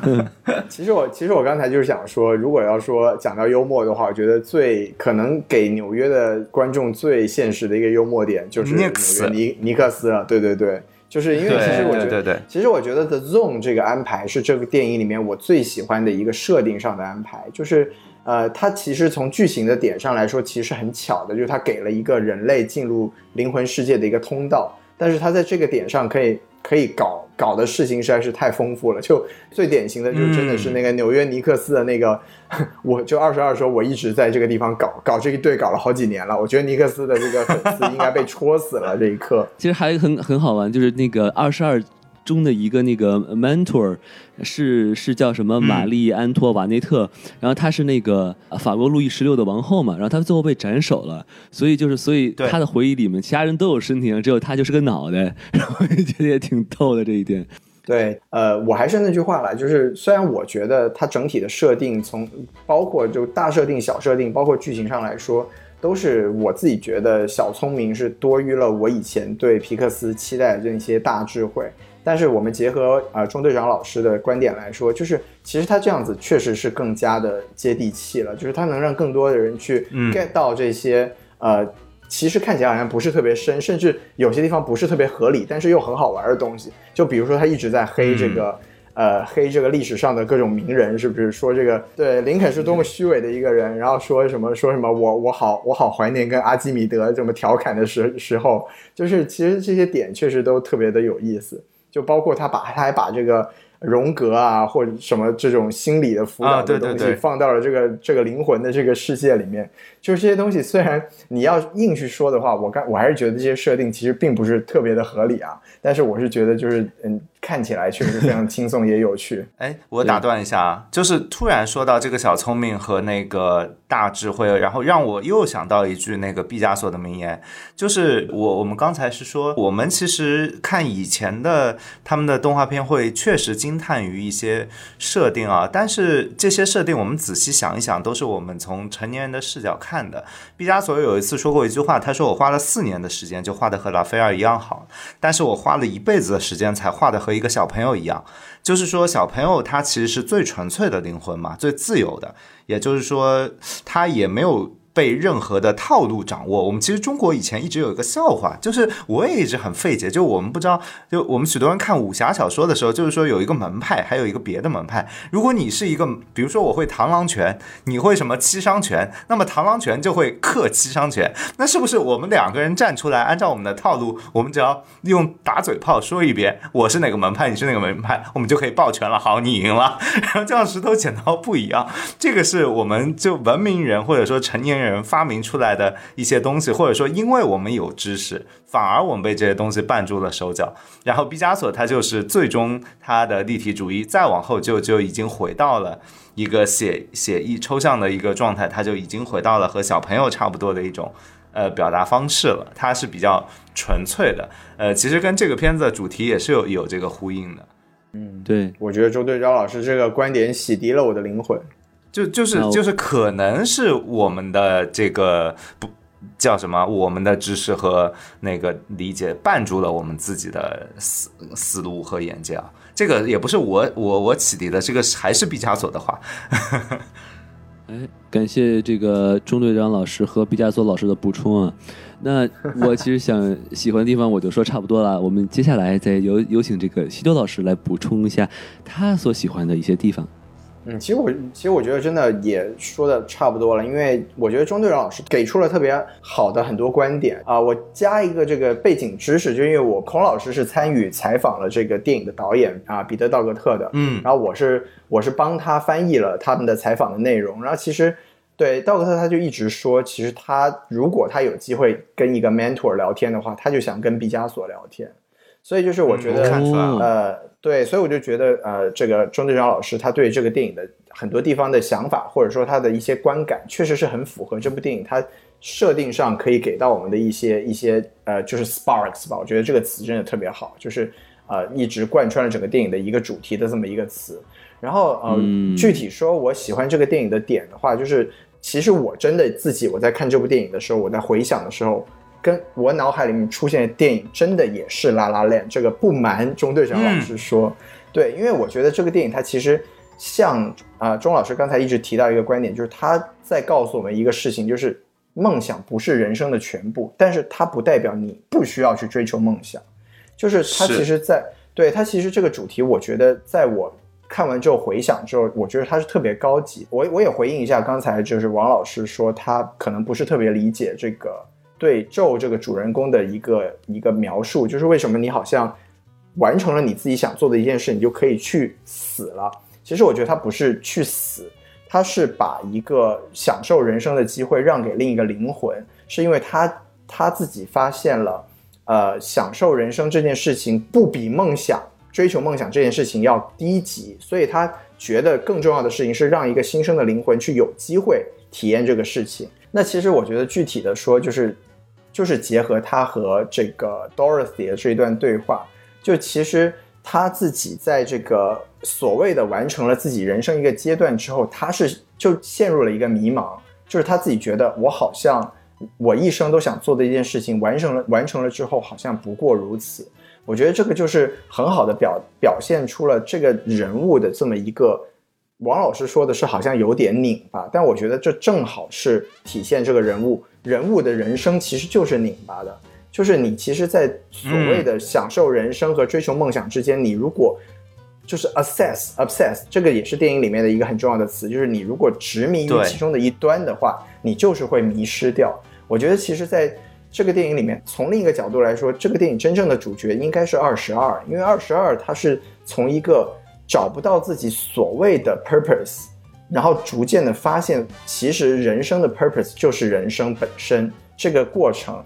其实我其实我刚才就是想说，如果要说讲到幽默的话，我觉得最可能给纽约的观众最现实的一个幽默点就是纽约尼尼克斯了。对对对，就是因为其实我觉得对，其实我觉得 The Zone 这个安排是这个电影里面我最喜欢的一个设定上的安排，就是呃，它其实从剧情的点上来说，其实很巧的，就是它给了一个人类进入灵魂世界的一个通道，但是它在这个点上可以。可以搞搞的事情实在是太丰富了，就最典型的就真的是那个纽约尼克斯的那个，我就二十二时候，我一直在这个地方搞搞这一队搞了好几年了，我觉得尼克斯的这个粉丝应该被戳死了这一刻。其实还很很好玩，就是那个二十二。中的一个那个 mentor 是是叫什么？玛丽安托瓦内特，然后她是那个法国路易十六的王后嘛，然后她最后被斩首了，所以就是所以她的回忆里面，其他人都有身体，只有她就是个脑袋，然后觉得也挺逗的这一点。对，呃，我还是那句话了，就是虽然我觉得它整体的设定，从包括就大设定、小设定，包括剧情上来说，都是我自己觉得小聪明是多于了我以前对皮克斯期待的这些大智慧。但是我们结合啊中队长老师的观点来说，就是其实他这样子确实是更加的接地气了，就是他能让更多的人去 get 到这些呃，其实看起来好像不是特别深，甚至有些地方不是特别合理，但是又很好玩的东西。就比如说他一直在黑这个呃黑这个历史上的各种名人，是不是说这个对林肯是多么虚伪的一个人，然后说什么说什么我我好我好怀念跟阿基米德这么调侃的时时候，就是其实这些点确实都特别的有意思。就包括他把他还把这个荣格啊或者什么这种心理的辅导的东西放到了这个这个灵魂的这个世界里面，就是这些东西虽然你要硬去说的话，我刚我还是觉得这些设定其实并不是特别的合理啊，但是我是觉得就是嗯。看起来确实非常轻松也有趣。哎，我打断一下啊，就是突然说到这个小聪明和那个大智慧，然后让我又想到一句那个毕加索的名言，就是我我们刚才是说，我们其实看以前的他们的动画片会确实惊叹于一些设定啊，但是这些设定我们仔细想一想，都是我们从成年人的视角看的。毕加索有一次说过一句话，他说我花了四年的时间就画的和拉斐尔一样好，但是我花了一辈子的时间才画的和一个小朋友一样。就是说，小朋友他其实是最纯粹的灵魂嘛，最自由的，也就是说，他也没有。被任何的套路掌握。我们其实中国以前一直有一个笑话，就是我也一直很费解，就我们不知道，就我们许多人看武侠小说的时候，就是说有一个门派，还有一个别的门派。如果你是一个，比如说我会螳螂拳，你会什么七伤拳，那么螳螂拳就会克七伤拳。那是不是我们两个人站出来，按照我们的套路，我们只要用打嘴炮说一遍，我是哪个门派，你是哪个门派，我们就可以抱拳了。好，你赢了。然后这样石头剪刀布一样，这个是我们就文明人或者说成年人。人发明出来的一些东西，或者说因为我们有知识，反而我们被这些东西绊住了手脚。然后毕加索他就是最终他的立体主义再往后就就已经回到了一个写写意抽象的一个状态，他就已经回到了和小朋友差不多的一种呃表达方式了。他是比较纯粹的，呃，其实跟这个片子的主题也是有有这个呼应的。嗯，对，我觉得周队长老师这个观点洗涤了我的灵魂。就就是就是可能是我们的这个不叫什么，我们的知识和那个理解绊住了我们自己的思思路和眼界啊。这个也不是我我我启迪的，这个还是毕加索的话。哎，感谢这个中队长老师和毕加索老师的补充啊。那我其实想喜欢的地方我就说差不多了，我们接下来再有有请这个西多老师来补充一下他所喜欢的一些地方。嗯，其实我其实我觉得真的也说的差不多了，因为我觉得中队长老师给出了特别好的很多观点啊。我加一个这个背景知识，就因为我孔老师是参与采访了这个电影的导演啊，彼得道格特的，嗯，然后我是我是帮他翻译了他们的采访的内容。然后其实对道格特他就一直说，其实他如果他有机会跟一个 mentor 聊天的话，他就想跟毕加索聊天。所以就是我觉得，呃，对，所以我就觉得，呃，这个钟队长老师他对这个电影的很多地方的想法，或者说他的一些观感，确实是很符合这部电影它设定上可以给到我们的一些一些，呃，就是 sparks 吧。我觉得这个词真的特别好，就是呃，一直贯穿了整个电影的一个主题的这么一个词。然后，呃，具体说我喜欢这个电影的点的话，就是其实我真的自己我在看这部电影的时候，我在回想的时候。跟我脑海里面出现的电影真的也是《拉拉链》，这个不瞒钟队长老师说，对，因为我觉得这个电影它其实像啊，钟老师刚才一直提到一个观点，就是他在告诉我们一个事情，就是梦想不是人生的全部，但是它不代表你不需要去追求梦想，就是它其实，在对它其实这个主题，我觉得在我看完之后回想之后，我觉得它是特别高级。我我也回应一下刚才就是王老师说他可能不是特别理解这个。对咒这个主人公的一个一个描述，就是为什么你好像完成了你自己想做的一件事，你就可以去死了。其实我觉得他不是去死，他是把一个享受人生的机会让给另一个灵魂，是因为他他自己发现了，呃，享受人生这件事情不比梦想、追求梦想这件事情要低级，所以他觉得更重要的事情是让一个新生的灵魂去有机会体验这个事情。那其实我觉得具体的说，就是就是结合他和这个 Dorothy 的这一段对话，就其实他自己在这个所谓的完成了自己人生一个阶段之后，他是就陷入了一个迷茫，就是他自己觉得我好像我一生都想做的一件事情完成了，完成了之后好像不过如此。我觉得这个就是很好的表表现出了这个人物的这么一个。王老师说的是好像有点拧巴，但我觉得这正好是体现这个人物人物的人生其实就是拧巴的，就是你其实，在所谓的享受人生和追求梦想之间，你如果就是 assess obsess，这个也是电影里面的一个很重要的词，就是你如果执迷于其中的一端的话，你就是会迷失掉。我觉得其实在这个电影里面，从另一个角度来说，这个电影真正的主角应该是二十二，因为二十二他是从一个。找不到自己所谓的 purpose，然后逐渐的发现，其实人生的 purpose 就是人生本身这个过程。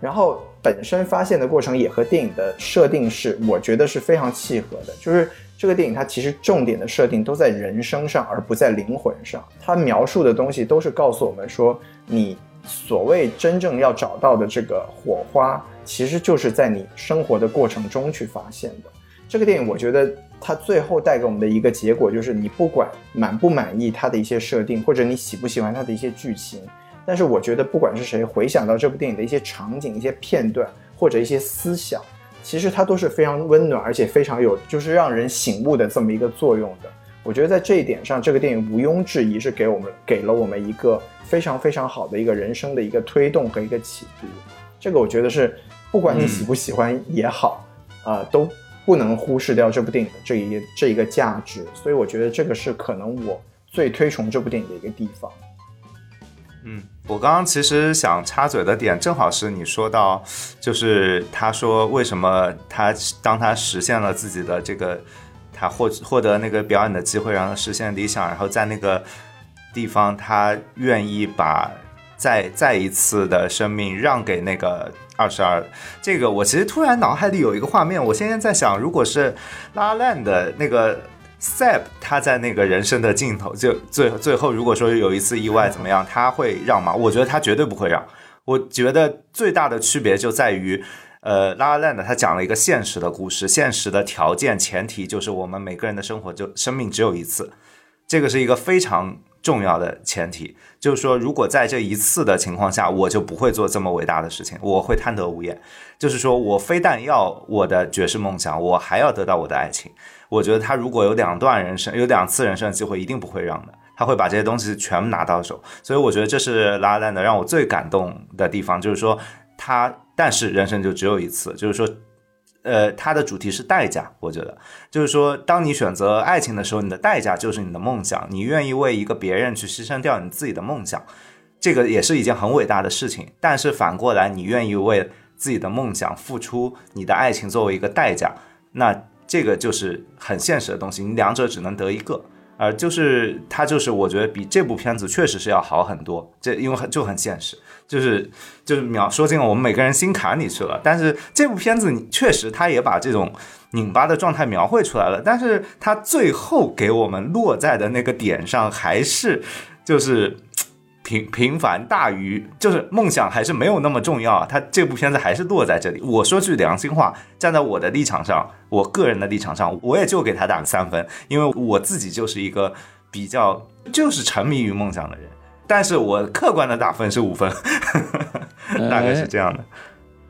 然后本身发现的过程也和电影的设定是，我觉得是非常契合的。就是这个电影它其实重点的设定都在人生上，而不在灵魂上。它描述的东西都是告诉我们说，你所谓真正要找到的这个火花，其实就是在你生活的过程中去发现的。这个电影我觉得它最后带给我们的一个结果就是，你不管满不满意它的一些设定，或者你喜不喜欢它的一些剧情。但是我觉得，不管是谁回想到这部电影的一些场景、一些片段或者一些思想，其实它都是非常温暖，而且非常有就是让人醒悟的这么一个作用的。我觉得在这一点上，这个电影毋庸置疑是给我们给了我们一个非常非常好的一个人生的一个推动和一个启迪。这个我觉得是不管你喜不喜欢也好，啊，都不能忽视掉这部电影的这一这一个价值。所以我觉得这个是可能我最推崇这部电影的一个地方。嗯，我刚刚其实想插嘴的点，正好是你说到，就是他说为什么他当他实现了自己的这个，他获获得那个表演的机会，让他实现理想，然后在那个地方，他愿意把再再一次的生命让给那个二十二。这个我其实突然脑海里有一个画面，我现在在想，如果是拉烂的那个。Seb 他在那个人生的尽头，就最最后，如果说有一次意外怎么样，他会让吗？我觉得他绝对不会让。我觉得最大的区别就在于，呃，拉拉 land 他讲了一个现实的故事，现实的条件前提就是我们每个人的生活就生命只有一次，这个是一个非常重要的前提。就是说，如果在这一次的情况下，我就不会做这么伟大的事情，我会贪得无厌。就是说我非但要我的爵士梦想，我还要得到我的爱情。我觉得他如果有两段人生，有两次人生的机会，一定不会让的。他会把这些东西全部拿到手，所以我觉得这是拉拉的让我最感动的地方，就是说他，但是人生就只有一次，就是说，呃，它的主题是代价。我觉得就是说，当你选择爱情的时候，你的代价就是你的梦想，你愿意为一个别人去牺牲掉你自己的梦想，这个也是一件很伟大的事情。但是反过来，你愿意为自己的梦想付出你的爱情作为一个代价，那。这个就是很现实的东西，你两者只能得一个，而就是它就是我觉得比这部片子确实是要好很多，这因为很就很现实，就是就是秒说进了我们每个人心坎里去了。但是这部片子你确实它也把这种拧巴的状态描绘出来了，但是它最后给我们落在的那个点上还是就是。平平凡大于就是梦想还是没有那么重要啊！他这部片子还是落在这里。我说句良心话，站在我的立场上，我个人的立场上，我也就给他打个三分，因为我自己就是一个比较就是沉迷于梦想的人。但是我客观的打分是五分，大概是这样的。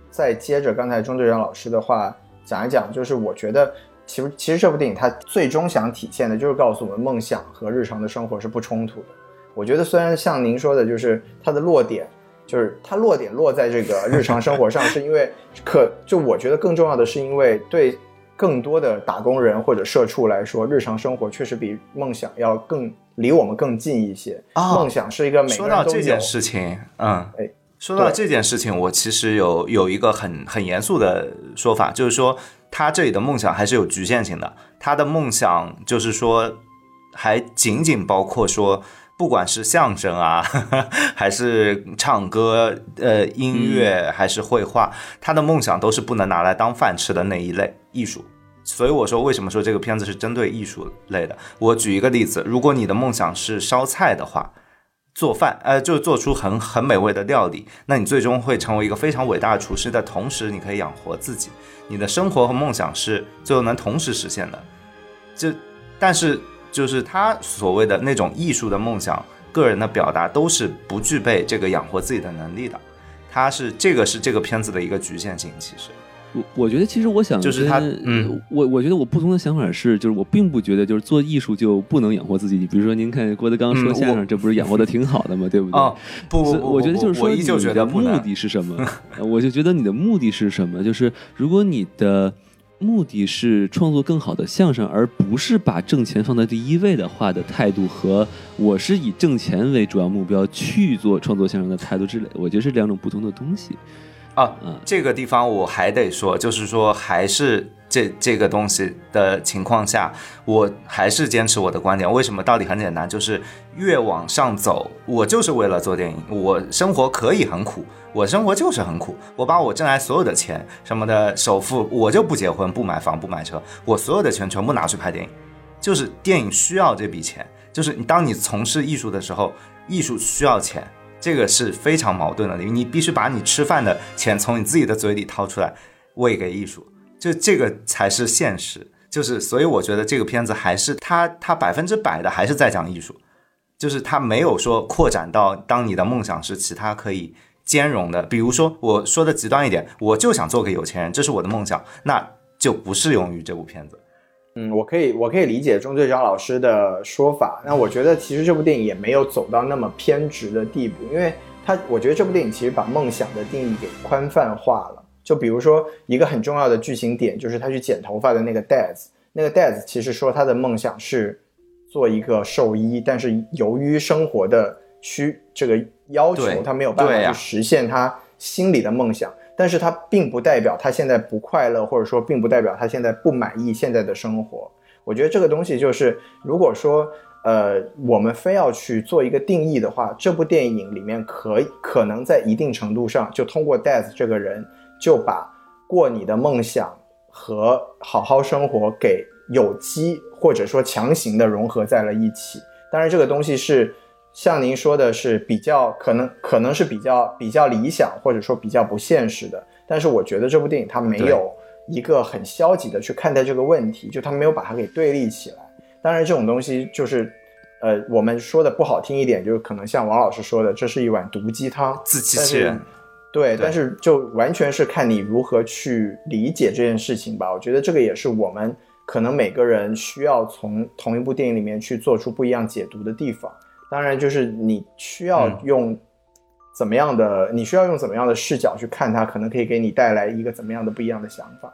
再接着刚才钟队长老师的话讲一讲，就是我觉得其实其实这部电影它最终想体现的就是告诉我们，梦想和日常的生活是不冲突的。我觉得虽然像您说的，就是它的落点，就是它落点落在这个日常生活上，是因为可就我觉得更重要的是，因为对更多的打工人或者社畜来说，日常生活确实比梦想要更离我们更近一些。梦想是一个每说到这件事情，嗯，哎，说到这件事情，我其实有有一个很很严肃的说法，就是说他这里的梦想还是有局限性的，他的梦想就是说还仅仅包括说。不管是相声啊，还是唱歌、呃音乐，还是绘画，他的梦想都是不能拿来当饭吃的那一类艺术。所以我说，为什么说这个片子是针对艺术类的？我举一个例子，如果你的梦想是烧菜的话，做饭，呃，就做出很很美味的料理，那你最终会成为一个非常伟大的厨师的同时，你可以养活自己，你的生活和梦想是最后能同时实现的。就，但是。就是他所谓的那种艺术的梦想，个人的表达都是不具备这个养活自己的能力的。他是这个是这个片子的一个局限性。其实，我我觉得其实我想就是他，嗯，我我觉得我不同的想法是，就是我并不觉得就是做艺术就不能养活自己。比如说，您看郭德纲说相声，这不是养活的挺好的吗？对不对？不，我觉得就是说你的目的是什么？我就觉得你的目的是什么？就是如果你的。目的是创作更好的相声，而不是把挣钱放在第一位的话的态度，和我是以挣钱为主要目标去做创作相声的态度之类，我觉得是两种不同的东西。啊，这个地方我还得说，就是说还是这这个东西的情况下，我还是坚持我的观点。为什么？道理很简单，就是越往上走，我就是为了做电影。我生活可以很苦，我生活就是很苦。我把我挣来所有的钱，什么的首付，我就不结婚、不买房、不买车，我所有的钱全部拿去拍电影。就是电影需要这笔钱，就是你当你从事艺术的时候，艺术需要钱，这个是非常矛盾的。你你必须把你吃饭的钱从你自己的嘴里掏出来喂给艺术。就这个才是现实，就是所以我觉得这个片子还是它它百分之百的还是在讲艺术，就是它没有说扩展到当你的梦想是其他可以兼容的，比如说我说的极端一点，我就想做个有钱人，这是我的梦想，那就不适用于这部片子。嗯，我可以我可以理解钟队长老师的说法，那我觉得其实这部电影也没有走到那么偏执的地步，因为他我觉得这部电影其实把梦想的定义给宽泛化了。就比如说一个很重要的剧情点，就是他去剪头发的那个 Daz，那个 Daz 其实说他的梦想是做一个兽医，但是由于生活的需这个要求，他没有办法去实现他心里的梦想。但是他并不代表他现在不快乐，或者说并不代表他现在不满意现在的生活。我觉得这个东西就是，如果说呃我们非要去做一个定义的话，这部电影里面可可能在一定程度上就通过 Death 这个人。就把过你的梦想和好好生活给有机或者说强行的融合在了一起。当然，这个东西是像您说的，是比较可能可能是比较比较理想或者说比较不现实的。但是我觉得这部电影它没有一个很消极的去看待这个问题，就它没有把它给对立起来。当然，这种东西就是，呃，我们说的不好听一点，就是可能像王老师说的，这是一碗毒鸡汤，自欺欺人。对，但是就完全是看你如何去理解这件事情吧。我觉得这个也是我们可能每个人需要从同一部电影里面去做出不一样解读的地方。当然，就是你需要用怎么样的，你需要用怎么样的视角去看它，可能可以给你带来一个怎么样的不一样的想法。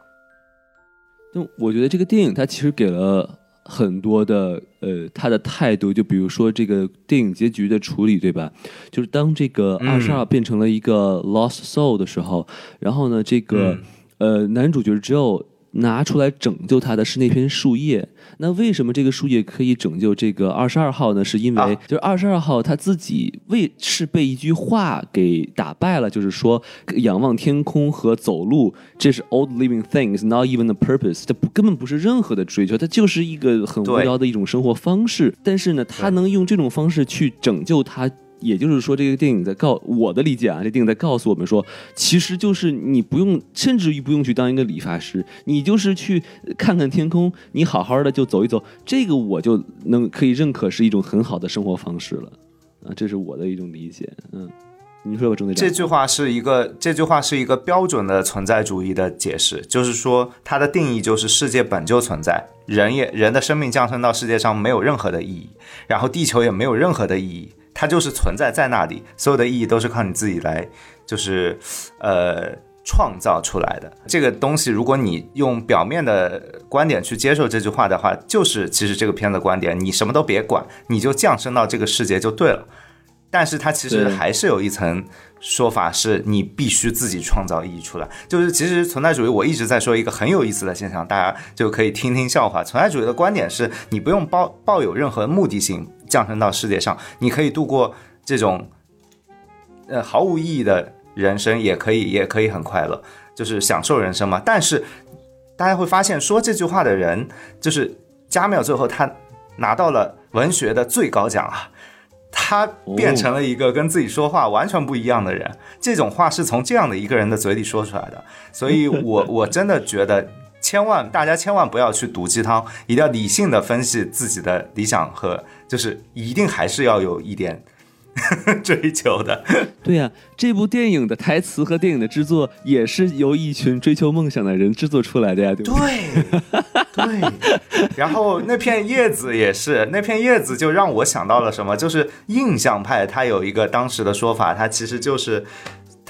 那我觉得这个电影它其实给了。很多的呃，他的态度，就比如说这个电影结局的处理，对吧？就是当这个二十二变成了一个 lost soul 的时候，然后呢，这个呃男主角只有。拿出来拯救他的是那片树叶。那为什么这个树叶可以拯救这个二十二号呢？是因为就是二十二号他自己为是被一句话给打败了，就是说仰望天空和走路，这是 old living things，not even the purpose。它不根本不是任何的追求，它就是一个很无聊的一种生活方式。但是呢，他能用这种方式去拯救他。也就是说，这个电影在告我的理解啊，这电影在告诉我们说，其实就是你不用，甚至于不用去当一个理发师，你就是去看看天空，你好好的就走一走，这个我就能可以认可是一种很好的生活方式了啊，这是我的一种理解。嗯，你说吧，钟队长。这句话是一个，这句话是一个标准的存在主义的解释，就是说它的定义就是世界本就存在，人也人的生命降生到世界上没有任何的意义，然后地球也没有任何的意义。它就是存在在那里，所有的意义都是靠你自己来，就是，呃，创造出来的。这个东西，如果你用表面的观点去接受这句话的话，就是其实这个片子观点，你什么都别管，你就降生到这个世界就对了。但是它其实还是有一层说法，是你必须自己创造意义出来。就是其实存在主义，我一直在说一个很有意思的现象，大家就可以听听笑话。存在主义的观点是你不用抱抱有任何目的性。降生到世界上，你可以度过这种呃毫无意义的人生，也可以，也可以很快乐，就是享受人生嘛。但是大家会发现，说这句话的人，就是加缪，最后他拿到了文学的最高奖啊，他变成了一个跟自己说话完全不一样的人。这种话是从这样的一个人的嘴里说出来的，所以 我我真的觉得。千万，大家千万不要去毒鸡汤，一定要理性的分析自己的理想和，就是一定还是要有一点 追求的。对呀，这部电影的台词和电影的制作也是由一群追求梦想的人制作出来的呀，对不对？对。然后那片叶子也是，那片叶子就让我想到了什么？就是印象派，他有一个当时的说法，他其实就是。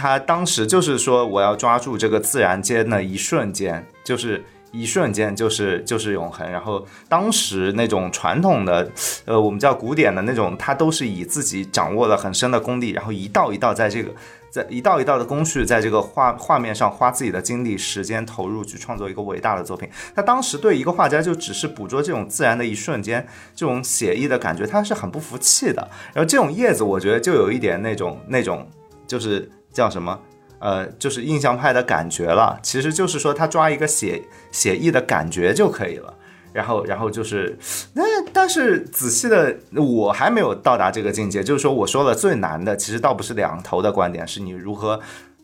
他当时就是说，我要抓住这个自然间的一瞬间，就是一瞬间，就是就是永恒。然后当时那种传统的，呃，我们叫古典的那种，他都是以自己掌握了很深的功力，然后一道一道在这个在一道一道的工序，在这个画画面上花自己的精力、时间投入去创作一个伟大的作品。他当时对一个画家就只是捕捉这种自然的一瞬间，这种写意的感觉，他是很不服气的。然后这种叶子，我觉得就有一点那种那种，就是叫什么？呃，就是印象派的感觉了。其实就是说，他抓一个写写意的感觉就可以了。然后，然后就是，那但是仔细的，我还没有到达这个境界。就是说，我说了最难的，其实倒不是两头的观点，是你如何，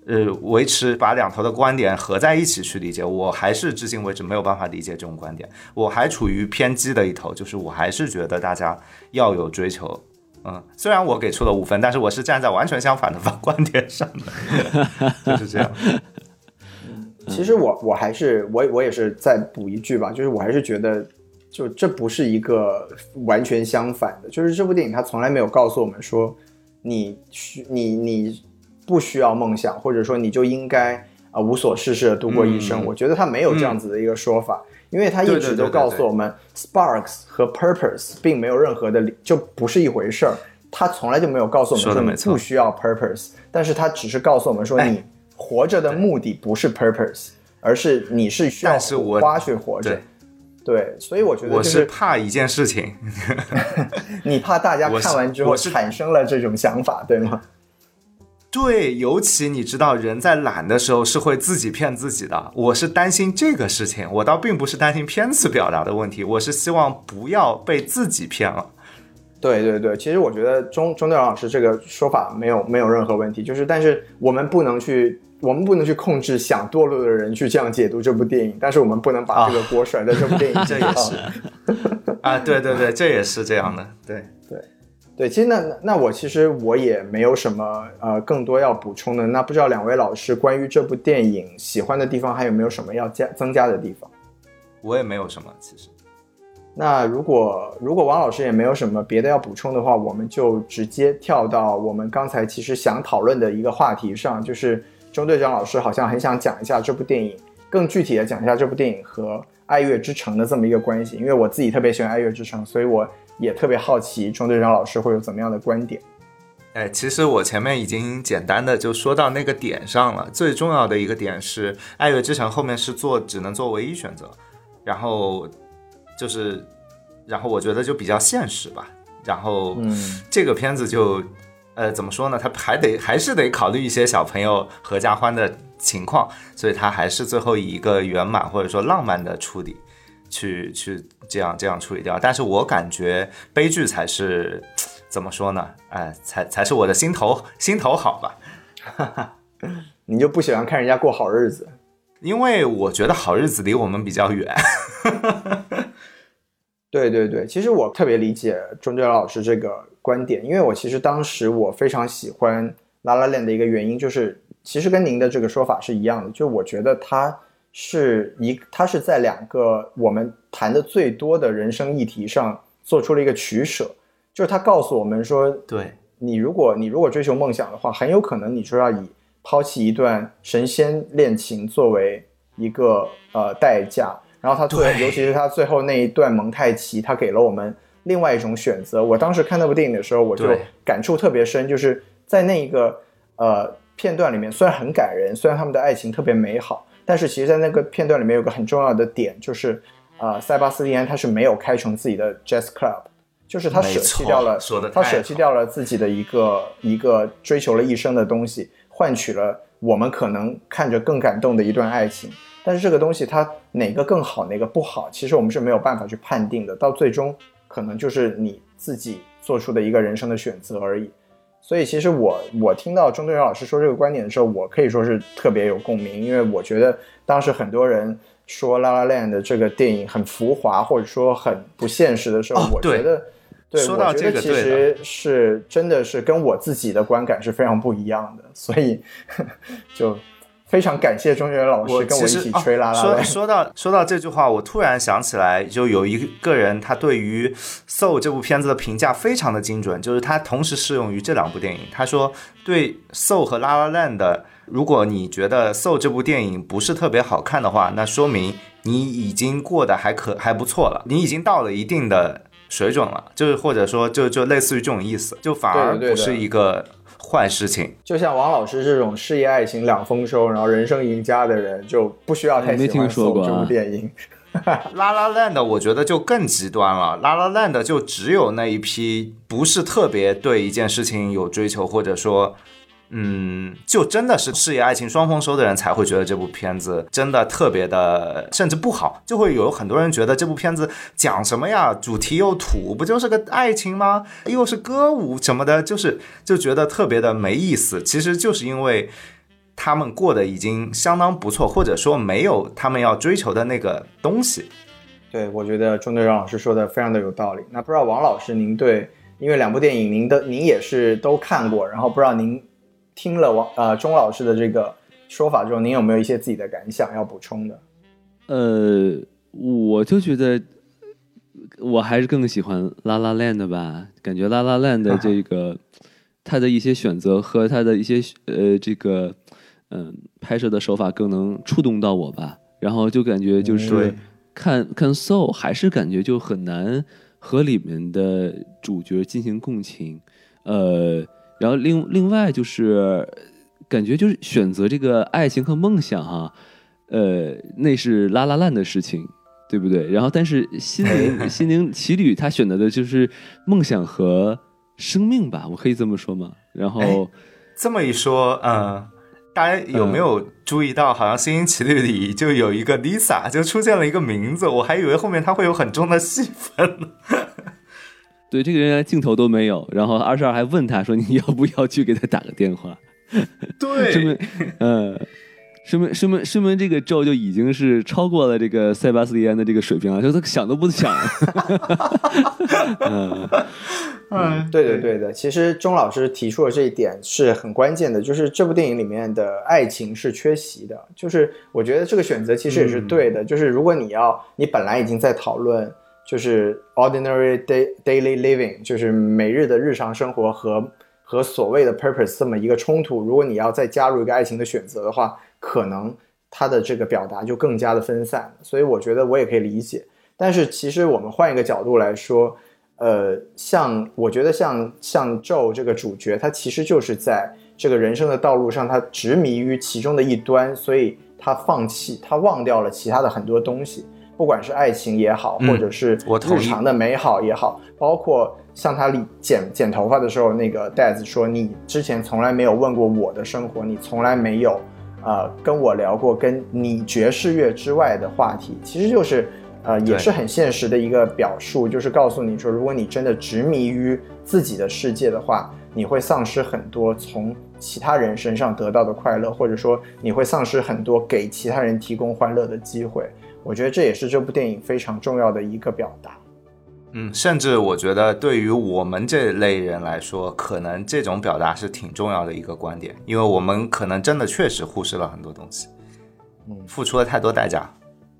呃，维持把两头的观点合在一起去理解。我还是至今为止没有办法理解这种观点，我还处于偏激的一头，就是我还是觉得大家要有追求。嗯，虽然我给出了五分，但是我是站在完全相反的 观点上的，就是这样。其实我我还是我我也是再补一句吧，就是我还是觉得，就这不是一个完全相反的，就是这部电影它从来没有告诉我们说，你需你你不需要梦想，或者说你就应该啊无所事事的度过一生。我觉得它没有这样子的一个说法，因为他一直都告诉我们，sparks 和 purpose 并没有任何的就不是一回事儿，他从来就没有告诉我们说你不需要 purpose，但是他只是告诉我们说你。活着的目的不是 purpose，而是你是需要花去活着。对，所以我觉得我是怕一件事情，你怕大家看完之后产生了这种想法，对吗？对，尤其你知道，人在懒的时候是会自己骗自己的。我是担心这个事情，我倒并不是担心片子表达的问题，我是希望不要被自己骗了。对对对，其实我觉得钟钟队老师这个说法没有没有任何问题，就是但是我们不能去。我们不能去控制想堕落的人去这样解读这部电影，但是我们不能把这个锅甩在这部电影 这也是 啊，对对对，这也是这样的，对对对。其实那那我其实我也没有什么呃更多要补充的。那不知道两位老师关于这部电影喜欢的地方还有没有什么要加增加的地方？我也没有什么，其实。那如果如果王老师也没有什么别的要补充的话，我们就直接跳到我们刚才其实想讨论的一个话题上，就是。钟队长老师好像很想讲一下这部电影，更具体的讲一下这部电影和《爱乐之城》的这么一个关系。因为我自己特别喜欢《爱乐之城》，所以我也特别好奇钟队长老师会有怎么样的观点。哎，其实我前面已经简单的就说到那个点上了。最重要的一个点是，《爱乐之城》后面是做只能做唯一选择，然后就是，然后我觉得就比较现实吧。然后，嗯，这个片子就。呃，怎么说呢？他还得还是得考虑一些小朋友合家欢的情况，所以他还是最后以一个圆满或者说浪漫的处理，去去这样这样处理掉。但是我感觉悲剧才是怎么说呢？哎，才才是我的心头心头好吧。你就不喜欢看人家过好日子？因为我觉得好日子离我们比较远。对对对，其实我特别理解钟哲老师这个。观点，因为我其实当时我非常喜欢《拉拉链》的一个原因，就是其实跟您的这个说法是一样的，就我觉得它是一，它是在两个我们谈的最多的人生议题上做出了一个取舍，就是他告诉我们说，对你如果你如果追求梦想的话，很有可能你就要以抛弃一段神仙恋情作为一个呃代价，然后他最尤其是他最后那一段蒙太奇，他给了我们。另外一种选择，我当时看那部电影的时候，我就感触特别深，就是在那一个呃片段里面，虽然很感人，虽然他们的爱情特别美好，但是其实，在那个片段里面有个很重要的点，就是呃塞巴斯蒂安他是没有开成自己的 jazz club，就是他舍弃掉了，他舍弃掉了自己的一个一个追求了一生的东西，换取了我们可能看着更感动的一段爱情。但是这个东西它哪个更好，哪个不好，其实我们是没有办法去判定的，到最终。可能就是你自己做出的一个人生的选择而已，所以其实我我听到钟队长老师说这个观点的时候，我可以说是特别有共鸣，因为我觉得当时很多人说《La La Land》这个电影很浮华或者说很不现实的时候，我觉得，对，说到这个，其实是真的是跟我自己的观感是非常不一样的，所以就。非常感谢钟学老师跟我一起吹拉拉。说说到说到这句话，我突然想起来，就有一个人，他对于《Soul》这部片子的评价非常的精准，就是他同时适用于这两部电影。他说，对《Soul》和《拉拉 Land》，如果你觉得《Soul》这部电影不是特别好看的话，那说明你已经过得还可还不错了，你已经到了一定的水准了，就是或者说就就类似于这种意思，就反而不是一个坏事情。就像王老师这种事业爱情两丰收，然后人生赢家的人，就不需要太喜没听欢说过这部电影。拉拉 land 我觉得就更极端了，拉拉 land 就只有那一批不是特别对一件事情有追求，或者说。嗯，就真的是事业爱情双丰收的人才会觉得这部片子真的特别的，甚至不好，就会有很多人觉得这部片子讲什么呀，主题又土，不就是个爱情吗？又是歌舞什么的，就是就觉得特别的没意思。其实就是因为他们过得已经相当不错，或者说没有他们要追求的那个东西。对，我觉得钟队长老师说的非常的有道理。那不知道王老师您对，因为两部电影您的您也是都看过，然后不知道您听了王呃钟老师的这个说法之后，您有没有一些自己的感想要补充的？呃，我就觉得我还是更喜欢《拉拉 land》吧，感觉《拉拉 land》的这个他的一些选择和他的一些呃这个嗯、拍摄的手法更能触动到我吧，然后就感觉就是对看看 Soul 还是感觉就很难和里面的主角进行共情，呃，然后另另外就是感觉就是选择这个爱情和梦想哈、呃，那是拉拉烂的事情，对不对？然后但是心灵 心灵奇旅他选择的就是梦想和生命吧，我可以这么说吗？然后哎这么一说，嗯，大家有没有注意到，好像《心灵奇旅》里就有一个 Lisa，就出现了一个名字，我还以为后面她会有很重的戏份呢。对这个人连镜头都没有，然后二十二还问他说：“你要不要去给他打个电话？” 对说明，嗯，说明说明说明这个咒就已经是超过了这个塞巴斯蒂安的这个水平了，就他想都不想。嗯，嗯，对的，对的。其实钟老师提出的这一点是很关键的，就是这部电影里面的爱情是缺席的。就是我觉得这个选择其实也是对的。就是如果你要，你本来已经在讨论，就是 ordinary day daily living，就是每日的日常生活和和所谓的 purpose 这么一个冲突。如果你要再加入一个爱情的选择的话，可能它的这个表达就更加的分散。所以我觉得我也可以理解。但是其实我们换一个角度来说，呃，像我觉得像像 Joe 这个主角，他其实就是在这个人生的道路上，他执迷于其中的一端，所以他放弃，他忘掉了其他的很多东西，不管是爱情也好，嗯或者是日常的美好也好，包括像他理剪剪头发的时候，那个袋子说：“你之前从来没有问过我的生活，你从来没有呃跟我聊过跟你爵士乐之外的话题。”其实就是呃也是很现实的一个表述，就是告诉你说，如果你真的执迷于自己的世界的话，你会丧失很多从其他人身上得到的快乐，或者说你会丧失很多给其他人提供欢乐的机会。我觉得这也是这部电影非常重要的一个表达。嗯，甚至我觉得对于我们这类人来说，可能这种表达是挺重要的一个观点，因为我们可能真的确实忽视了很多东西，嗯付出了太多代价。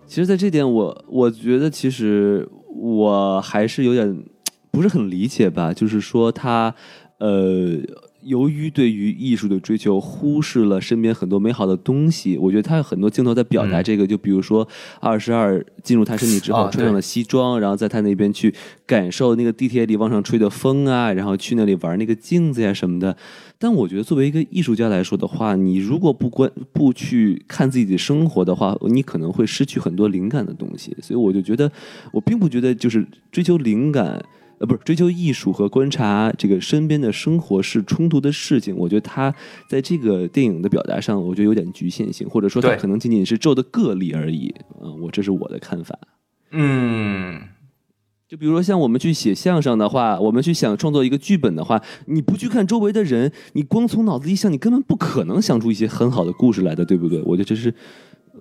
其实，在这点我我觉得，其实我还是有点不是很理解吧，就是说他呃。由于对于艺术的追求，忽视了身边很多美好的东西。我觉得他有很多镜头在表达这个，就比如说二十二进入他身体之后，哦穿上了西装，然后在他那边去感受那个地铁里往上吹的风啊，然后去那里玩那个镜子呀什么的。但我觉得，作为一个艺术家来说的话，你如果不关不去看自己的生活的话，你可能会失去很多灵感的东西。所以我就觉得，我并不觉得就是追求灵感。呃，不是追求艺术和观察这个身边的生活是冲突的事情。我觉得他在这个电影的表达上，我觉得有点局限性，或者说他可能仅仅是咒的个例而已。嗯、我这是我的看法。嗯，就比如说像我们去写相声的话，我们去想创作一个剧本的话，你不去看周围的人，你光从脑子里想，你根本不可能想出一些很好的故事来的，对不对？我觉得这是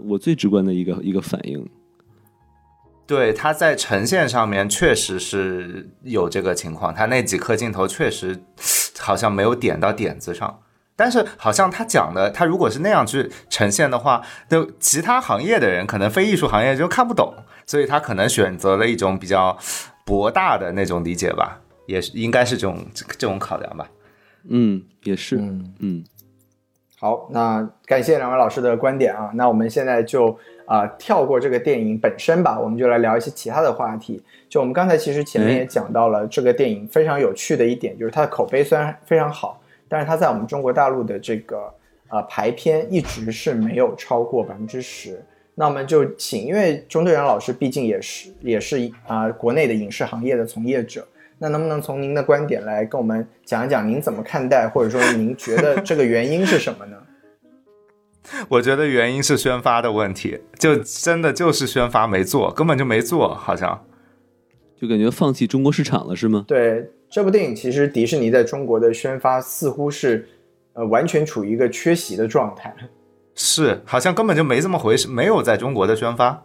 我最直观的一个一个反应。对，他在呈现上面确实是有这个情况，他那几颗镜头确实好像没有点到点子上。但是好像他讲的，他如果是那样去呈现的话，就其他行业的人可能非艺术行业就看不懂，所以他可能选择了一种比较博大的那种理解吧，也是应该是这种这种考量吧。嗯，也是，嗯，嗯好，那感谢两位老师的观点啊。那我们现在就啊、呃跳过这个电影本身吧，我们就来聊一些其他的话题。就我们刚才其实前面哎也讲到了这个电影非常有趣的一点，就是它的口碑虽然非常好，但是它在我们中国大陆的这个呃排片一直是没有超过百分之十。那我们就请，因为钟队长老师毕竟也是也是啊、国内的影视行业的从业者，那能不能从您的观点来跟我们讲一讲您怎么看待，或者说您觉得这个原因是什么呢？我觉得原因是宣发的问题，就真的就是宣发没做，根本就没做，好像。就感觉放弃中国市场了是吗？对这部电影，其实迪士尼在中国的宣发似乎是呃完全处于一个缺席的状态。是，好像根本就没这么回事，没有在中国的宣发。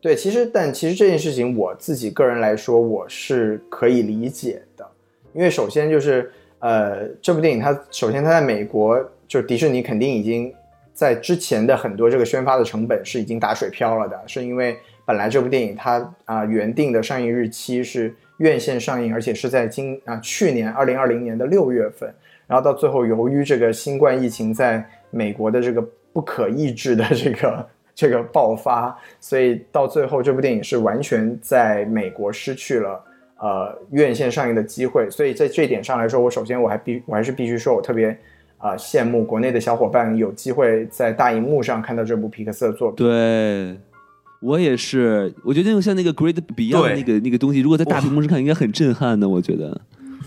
对，其实但其实这件事情，我自己个人来说，我是可以理解的，因为首先就是呃，这部电影它首先它在美国，就是迪士尼肯定已经在之前的很多这个宣发的成本是已经打水漂了的，是因为本来这部电影它啊、原定的上映日期是院线上映，而且是在今啊、去年二零二零年的六月份，然后到最后由于这个新冠疫情在美国的这个不可抑制的这个 这个爆发，所以到最后这部电影是完全在美国失去了呃院线上映的机会。所以在这一点上来说，我首先我还必我还是必须说我特别啊、羡慕国内的小伙伴有机会在大荧幕上看到这部皮克斯的作品。对，我也是，我觉得像那个 Great Beyond 那个那个东西，如果在大屏幕上看，应该很震撼的。我觉得，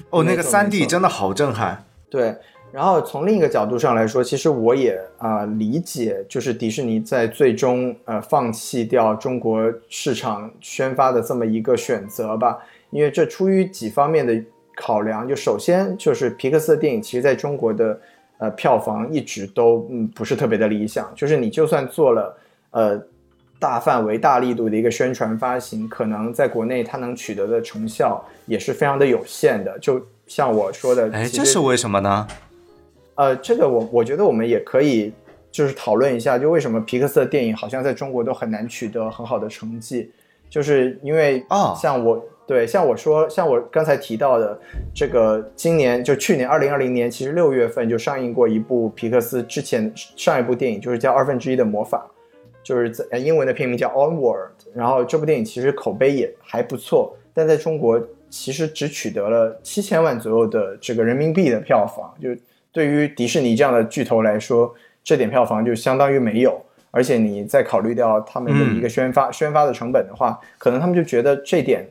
哦，那个三 D 真的好震撼。对，然后从另一个角度上来说，其实我也啊、理解，就是迪士尼在最终呃放弃掉中国市场宣发的这么一个选择吧，因为这出于几方面的考量，就首先就是皮克斯的电影其实在中国的呃票房一直都嗯不是特别的理想，就是你就算做了呃。大范围、大力度的一个宣传发行，可能在国内它能取得的成效也是非常的有限的。就像我说的，哎，这是为什么呢？呃，这个我我觉得我们也可以就是讨论一下，就为什么皮克斯的电影好像在中国都很难取得很好的成绩，就是因为啊像我、对像我说像我刚才提到的这个今年就去年二零二零年，其实六月份就上映过一部皮克斯之前上一部电影，就是叫《二分之一的魔法》，就是在呃英文的片名叫 Onward，然后这部电影其实口碑也还不错，但在中国其实只取得了七千万左右的这个人民币的票房，就对于迪士尼这样的巨头来说，这点票房就相当于没有。而且你再考虑掉他们的一个宣发、宣发的成本的话，可能他们就觉得这点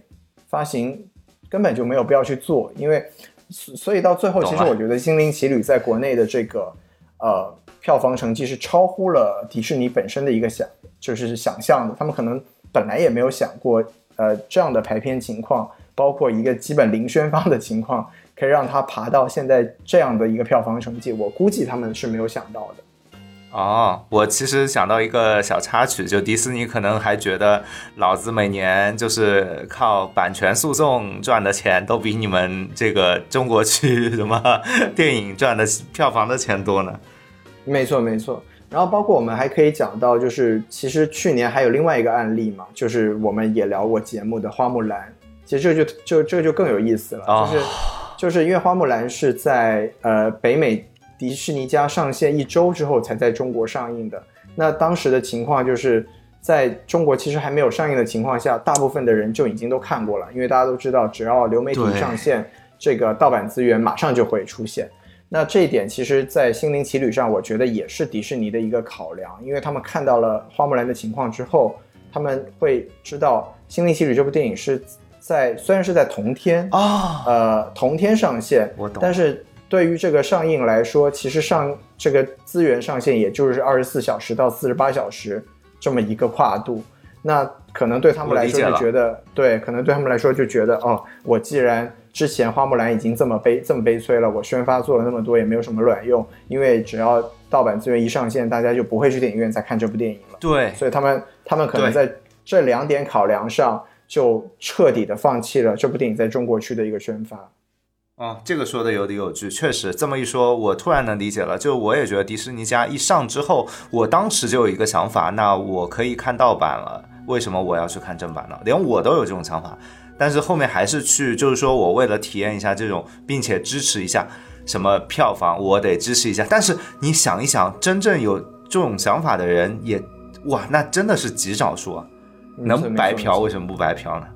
发行根本就没有必要去做，因为所所以到最后，其实我觉得《心灵奇旅》在国内的这个呃票房成绩是超乎了迪士尼本身的一个想就是想象的，他们可能本来也没有想过呃这样的排片情况，包括一个基本零宣发的情况，可以让它爬到现在这样的一个票房成绩，我估计他们是没有想到的。哦，我其实想到一个小插曲，就迪士尼可能还觉得老子每年就是靠版权诉讼赚的钱，都比你们这个中国区 什么电影赚的票房的钱多呢。没错，没错。然后包括我们还可以讲到，就是其实去年还有另外一个案例嘛，就是我们也聊过节目的花木兰。其实这就就这就更有意思了，哦就是就是因为花木兰是在呃北美迪士尼家上线一周之后才在中国上映的。那当时的情况就是在中国其实还没有上映的情况下，大部分的人就已经都看过了，因为大家都知道，只要流媒体上线，这个盗版资源马上就会出现。那这一点其实，在《心灵奇旅》上，我觉得也是迪士尼的一个考量，因为他们看到了花木兰的情况之后，他们会知道《心灵奇旅》这部电影是在虽然是在同天啊、呃同天上线，我懂但是对于这个上映来说，其实上这个资源上限也就是二十四小时到四十八小时这么一个跨度，那可能对他们来说就觉得，对，可能对他们来说就觉得，哦，我既然之前花木兰已经这么悲这么悲催了，我宣发做了那么多也没有什么卵用，因为只要盗版资源一上线，大家就不会去电影院再看这部电影了。对，所以他们他们可能在这两点考量上，就彻底的放弃了这部电影在中国区的一个宣发。哦，这个说的有理有据，确实这么一说，我突然能理解了。就我也觉得迪士尼家一上之后，我当时就有一个想法，那我可以看盗版了，为什么我要去看正版呢？连我都有这种想法，但是后面还是去，就是说我为了体验一下这种，并且支持一下，什么票房，我得支持一下。但是你想一想，真正有这种想法的人也，哇，那真的是极少数啊。能白嫖为什么不白嫖呢？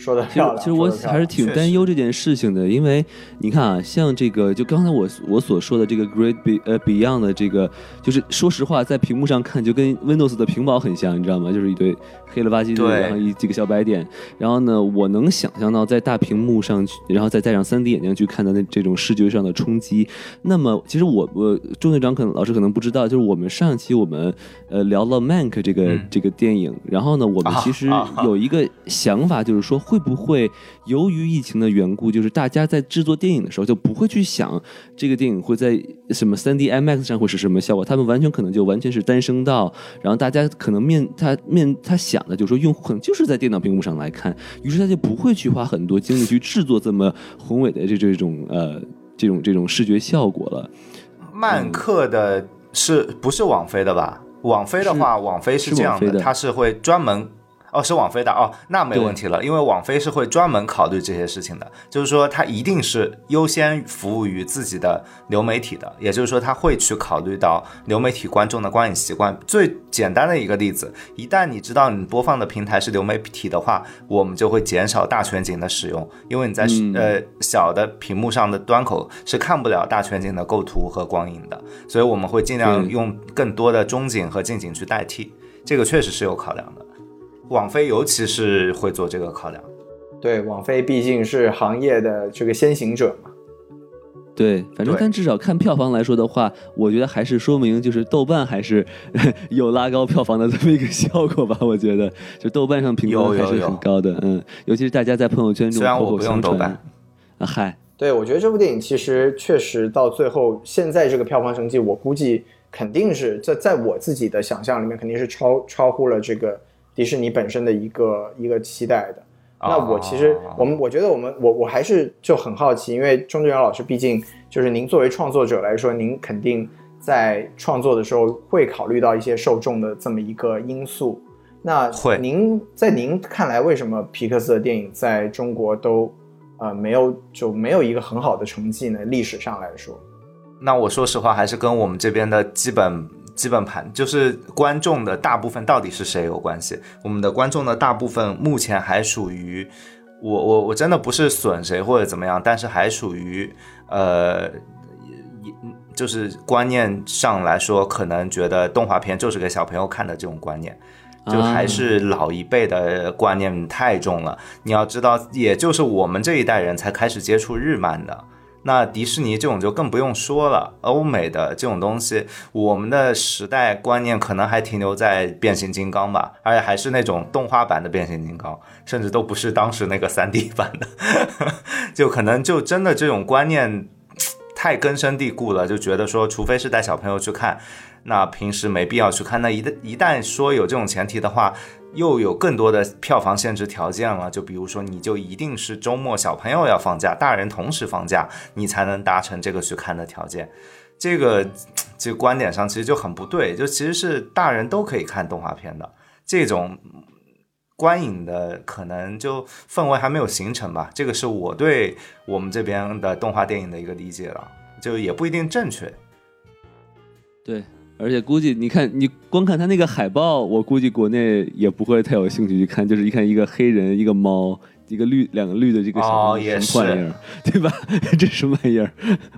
说的其实其实我还是挺担忧这件事情的，因为你看啊，像这个就刚才我我所说的这个 Great Be 呃 Beyond 的这个，就是说实话，在屏幕上看就跟 Windows 的屏保很像，你知道吗？就是一堆黑了吧唧的，然后一几个小白点。然后呢，我能想象到在大屏幕上去，然后再戴上 3D 眼镜去看的那这种视觉上的冲击。那么，其实我我钟队长可能老师可能不知道，就是我们上一期我们呃聊了 Mank 这个这个电影，然后呢，我们其实有一个想法，就是说。会不会由于疫情的缘故，就是大家在制作电影的时候就不会去想这个电影会在什么三 D IMAX 上会是什么效果？他们完全可能就完全是单声道，然后大家可能面他面他想的就是说用户可能就是在电脑屏幕上来看，于是他就不会去花很多精力去制作这么宏伟的这这种呃这种这种视觉效果了。漫客的是不是网飞的吧？网飞的话，网飞是这样的，它是会专门。哦，是网飞的哦，那没问题了，因为网飞是会专门考虑这些事情的，就是说它一定是优先服务于自己的流媒体的，也就是说它会去考虑到流媒体观众的观影习惯。最简单的一个例子，一旦你知道你播放的平台是流媒体的话，我们就会减少大全景的使用，因为你在呃小的屏幕上的端口是看不了大全景的构图和光影的，所以我们会尽量用更多的中景和近景去代替，这个确实是有考量的。网飞尤其是会做这个考量，对，网飞毕竟是行业的这个先行者嘛。对，反正但至少看票房来说的话，我觉得还是说明就是豆瓣还是 有拉高票房的这么一个效果吧。我觉得就豆瓣上评分还是很高的，嗯，尤其是大家在朋友圈中口口相传。啊嗨，对，我觉得这部电影其实确实到最后，现在这个票房成绩，我估计肯定是在在我自己的想象里面，肯定是超超乎了这个。迪士尼本身的一个一个期待的，那我其实我们我觉得我们我我还是就很好奇，因为钟志远老师毕竟就是您作为创作者来说，您肯定在创作的时候会考虑到一些受众的这么一个因素。那会，您在您看来，为什么皮克斯的电影在中国都呃没有就没有一个很好的成绩呢？历史上来说，那我说实话，还是跟我们这边的基本。基本盘就是观众的大部分到底是谁有关系？我们的观众的大部分目前还属于我我我真的不是损谁或者怎么样，但是还属于呃，就是观念上来说，可能觉得动画片就是给小朋友看的这种观念，就还是老一辈的观念太重了。你要知道，也就是我们这一代人才开始接触日漫的。那迪士尼这种就更不用说了，欧美的这种东西，我们的时代观念可能还停留在变形金刚吧，而且还是那种动画版的变形金刚，甚至都不是当时那个三 D 版的，就可能就真的这种观念太根深蒂固了，就觉得说，除非是带小朋友去看，那平时没必要去看。那一旦一旦说有这种前提的话。又有更多的票房限制条件了，就比如说，你就一定是周末小朋友要放假，大人同时放假，你才能达成这个去看的条件。这个这个观点上其实就很不对，就其实是大人都可以看动画片的这种观影的可能就氛围还没有形成吧。这个是我对我们这边的动画电影的一个理解了，就也不一定正确。对。而且估计你看，你光看他那个海报，我估计国内也不会太有兴趣去看。就是一看一个黑人，一个猫，一个绿，两个绿的这个小什么玩意儿，对吧？这什么玩意儿？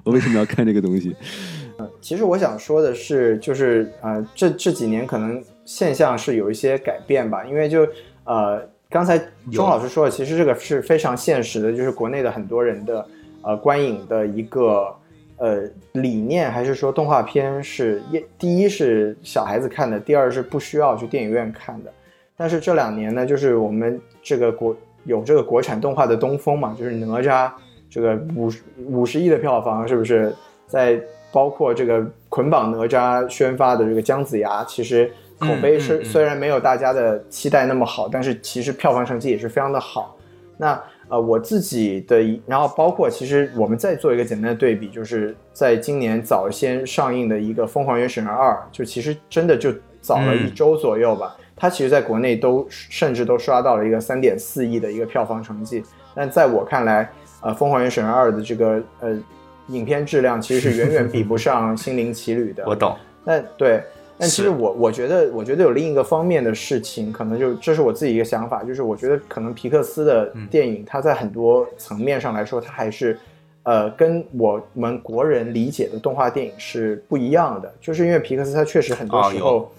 我为什么要看这个东西？嗯，其实我想说的是，就是呃，这这几年可能现象是有一些改变吧。因为就呃，刚才钟老师说的，其实这个是非常现实的，就是国内的很多人的呃观影的一个。呃，理念还是说动画片是一，第一是小孩子看的，第二是不需要去电影院看的。但是这两年呢，就是我们这个国有这个国产动画的东风嘛，就是哪吒这个五十五十亿的票房，是不是？在包括这个捆绑哪吒宣发的这个姜子牙，其实口碑是虽然没有大家的期待那么好，但是其实票房成绩也是非常的好。那。呃，我自己的，然后包括其实我们再做一个简单的对比，就是在今年早先上映的一个《疯狂原始人二》，就其实真的就早了一周左右吧。它其实在国内都甚至都刷到了一个三点四亿的一个票房成绩。但在我看来，呃，《疯狂原始人二》的这个呃影片质量其实是远远比不上《心灵奇旅》的。我懂。那对，但其实我我觉得，我觉得有另一个方面的事情，可能就这是我自己一个想法，就是我觉得可能皮克斯的嗯。电影，它在很多层面上来说，它还是呃跟我们国人理解的动画电影是不一样的，就是因为皮克斯它确实很多哦时候，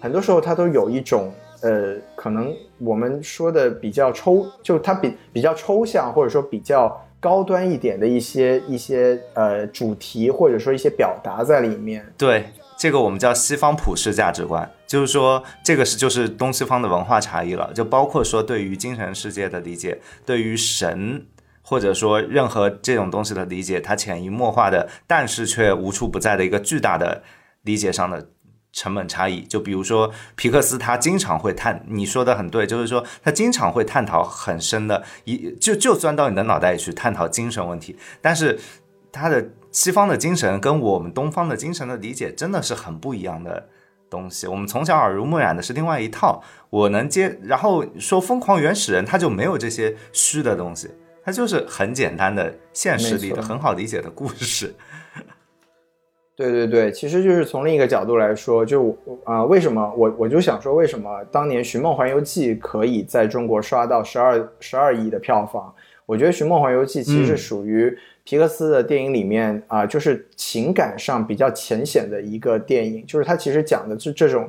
很多时候它都有一种呃，可能我们说的比较抽，就它比比较抽象，或者说比较高端一点的一些一些呃主题，或者说一些表达在里面。对，这个我们叫西方普世价值观，就是说这个是就是东西方的文化差异了，就包括说对于精神世界的理解，对于神。或者说任何这种东西的理解，它潜移默化的，但是却无处不在的一个巨大的理解上的成本差异。就比如说皮克斯，他经常会探，你说的很对，就是说他经常会探讨很深的，一就就钻到你的脑袋里去探讨精神问题，但是他的西方的精神跟我们东方的精神的理解真的是很不一样的东西。我们从小耳濡目染的是另外一套，我能接。然后说疯狂原始人，他就没有这些虚的东西，他就是很简单的现实里的很好理解的故事。对对对，其实就是从另一个角度来说，就啊、为什么我我就想说，为什么当年《寻梦环游记》可以在中国刷到十二十二亿的票房？我觉得《寻梦环游记》其实属于皮克斯的电影里面啊、就是情感上比较浅显的一个电影，就是它其实讲的是这种。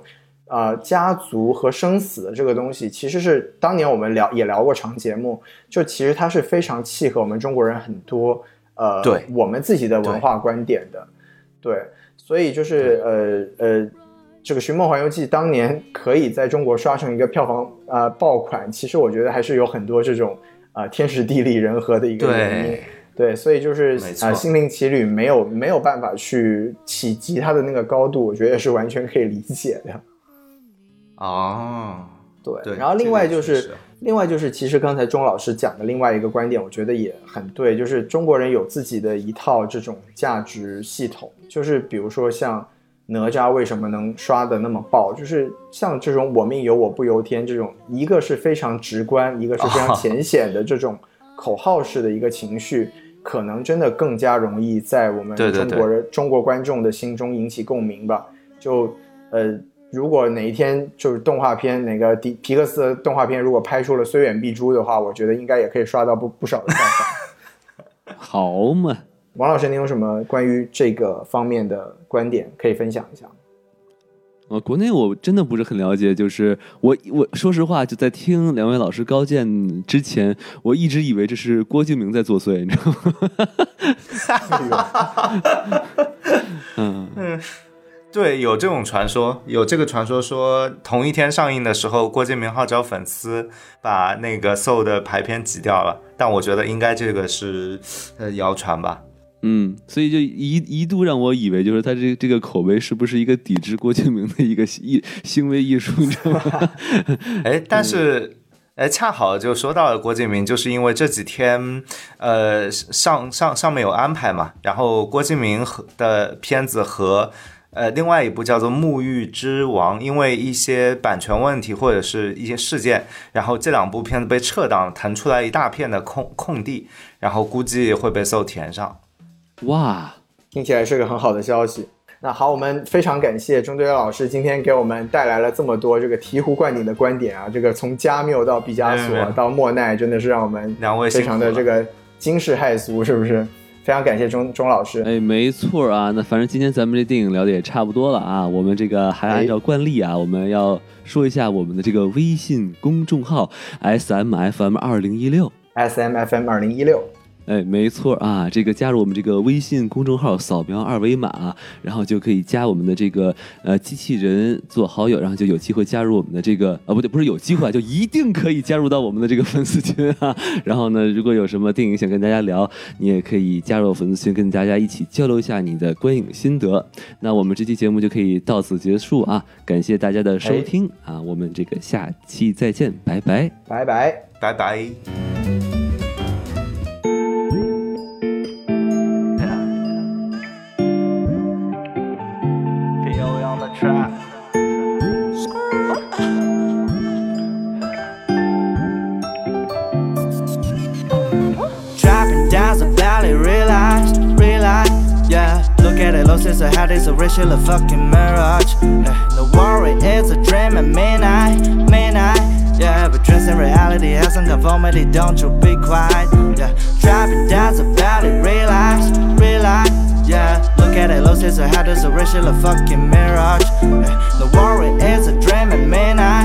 呃，家族和生死的这个东西，其实是当年我们聊也聊过长节目，就其实它是非常契合我们中国人很多呃，对我们自己的文化观点的。对，所以就是呃呃，这个《寻梦环游记》当年可以在中国刷成一个票房呃爆款，其实我觉得还是有很多这种呃天时地利人和的一个原因。对，所以就是啊，心灵奇旅》没有没有办法去企及它的那个高度，我觉得是完全可以理解的。哦，对，对然后另外就是另外就是，其实刚才钟老师讲的另外一个观点，我觉得也很对，就是中国人有自己的一套这种价值系统，就是比如说像哪吒为什么能刷的那么爆，就是像这种我命由我不由天这种，一个是非常直观，一个是非常哦 浅显的这种口号式的一个情绪。可能真的更加容易在我们中国人、中国观众的心中引起共鸣吧。就呃，如果哪一天就是动画片哪个迪皮克斯的动画片如果拍出了虽远必诛的话，我觉得应该也可以刷到不不少的票房。好嘛，王老师，您有什么关于这个方面的观点可以分享一下？呃，国内我真的不是很了解，就是我我说实话，就在听两位老师高见之前，我一直以为这是郭敬明在作祟，你知道吗？嗯，对，有这种传说，有这个传说说同一天上映的时候，郭敬明号召粉丝把那个 Soul 的排片挤掉了，但我觉得应该这个是呃谣传吧。嗯，所以就一一度让我以为，就是他这这个口碑是不是一个抵制郭敬明的一个艺行为艺术，你知道吗？哎，但是。哎，恰好就说到了郭敬明，就是因为这几天，呃，上上上面有安排嘛，然后郭敬明和的片子和呃另外一部叫做《沐浴之王》，因为一些版权问题或者是一些事件，然后这两部片子被撤档，腾出来一大片的空空地，然后估计会被搜填上。哇，听起来是个很好的消息。那好，我们非常感谢钟队老师今天给我们带来了这么多这个醍醐灌顶的观点啊！这个从加缪到毕加索到莫奈，真的是让我们两位非常的这个惊世骇俗，是不是？非常感谢钟钟老师。哎，没错啊，那反正今天咱们这电影聊的也差不多了啊，我们这个还按照惯例啊，我们要说一下我们的这个微信公众号 S M F M 二零一六。S M F M 二零一六，哎，没错啊，这个加入我们这个微信公众号，扫描二维码，然后就可以加我们的这个呃机器人做好友，然后就有机会加入我们的这个啊不对，不是有机会啊，就一定可以加入到我们的这个粉丝群啊。然后呢，如果有什么电影想跟大家聊，你也可以加入粉丝群，跟大家一起交流一下你的观影心得。那我们这期节目就可以到此结束啊，感谢大家的收听啊，我们这个下期再见，拜拜。拜拜。拜拜。finally realized, realized, yeah. Look at it, low since I had this a racial a fucking mirage. Yeah. No worry, it's a dream and midnight, midnight, yeah. But dress in reality hasn't conformity, don't you be quiet, yeah. Driving down about valley, realize, realized, yeah. Look at it, low since I had this a racial a fucking mirage. Yeah. No worry, it's a dream and midnight.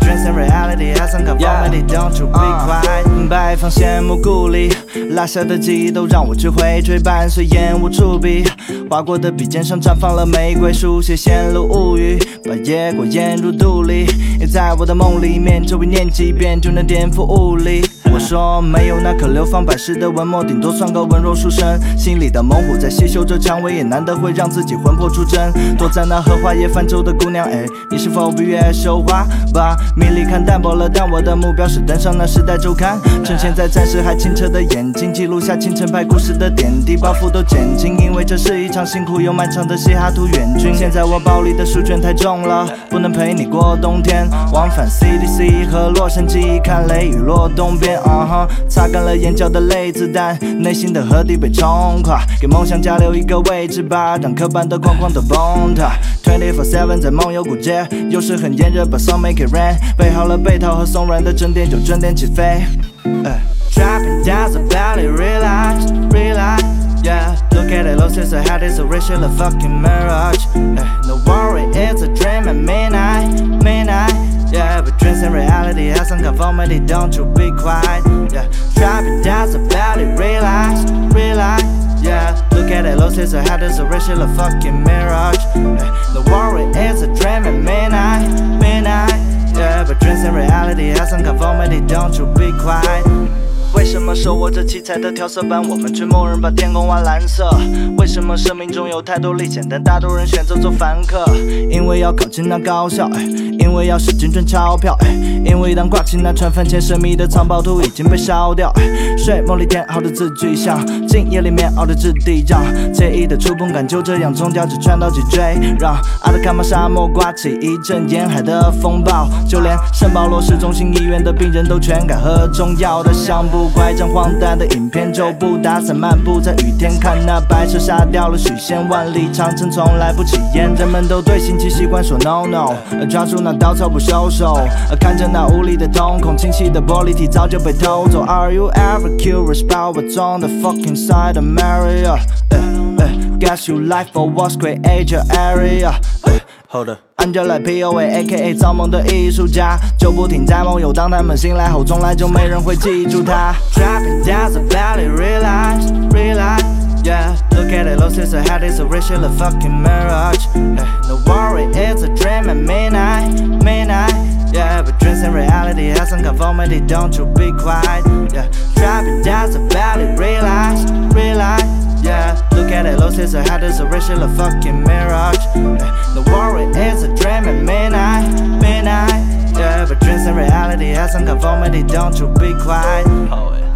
Dreams and reality has some conformity, don't you be quiet. 摆放羡慕故里，落下的记忆都让我去回追，伴随烟雾触笔，划过的笔尖上绽放了玫瑰，书写陷入物语，把野果咽入肚里。在我的梦里面，这位念几遍就能颠覆物理。我说没有那可流芳百世的文墨，顶多算个文弱书生。心里的猛虎在细嗅着蔷薇，也难得会让自己魂魄出征。躲在那荷花叶泛舟的姑娘，哎，你是否闭月羞花？把迷离看淡薄了，但我的目标是登上那时代周刊，趁现在暂时还清澈的眼睛，记录下清晨拍故事的点滴，包袱都减轻，因为这是一场辛苦又漫长的西哈图远军。现在我包里的书卷太重了，不能陪你过冬天。往返 CDC 和洛杉矶，看雷雨落东边，啊哈，擦干了眼角的泪子弹，内心的河堤被冲垮，给梦想加留一个位置吧，让刻板的框框都崩塌。Twenty four seven 在梦游古街，有时很炎热，把 sun make it rain，备好了被套和松软的枕垫，就准点起飞。哎 Dropping down the valley, relax, relax. Yeah, look at it, losses ahead, it's a racial fucking mirage. Eh, no worry, it's a dream at midnight. Yeah, but dreams and reality has some conformity, don't you be quiet. Yeah, dropping down the valley, relax, relax. Yeah, look at it, losses ahead, it's a racial fucking mirage. Eh, no worry, it's a dream at midnight, midnight. Yeah, but dreams and reality has some conformity, don't you be quiet. 为什么手握着七彩的调色板，我们却默认把天空画蓝色？为什么生命中有太多历险，但大多人选择做凡客？因为要考进那高校，因为要使劲赚钞票，因为当挂起那串饭前，神秘的藏宝图已经被烧掉，睡梦里填好的字句像静夜里面熬的质地，让惬意的触碰感就这样从脚趾穿到脊椎，让阿特卡马沙漠刮起一阵沿海的风暴，就连圣保罗市中心医院的病人都全改喝中药的香不乖张荒诞的影片，就不打伞漫步在雨天，看那白车杀掉了许仙，万里长城从来不起烟，人们都对新奇习惯说 no no，抓住那稻草不收手，看着那无力的瞳孔，清晰的玻璃体早就被偷走。Are you ever curious about what's on the fucking side of Maria? Guess you like for what's create your area？哎，Hold up。Angela POA AKA 造梦的艺术家，就不停在梦游。当他们醒来后，从来就没人会记住他。Dropping down the valley, realize, realize. Yeah, look at it, losses ahead, it's a racial fucking mirage. Eh, no worry, it's a dream at midnight, midnight. Yeah, but dreams and reality has some conformity, don't you be quiet. Yeah, dropping down the valley, relax, relax. Yeah, look at it, losses ahead, it's a racial fucking mirage. Eh, no worry, it's a dream at midnight, midnight. Yeah, but dreams and reality has some conformity, don't you be quiet.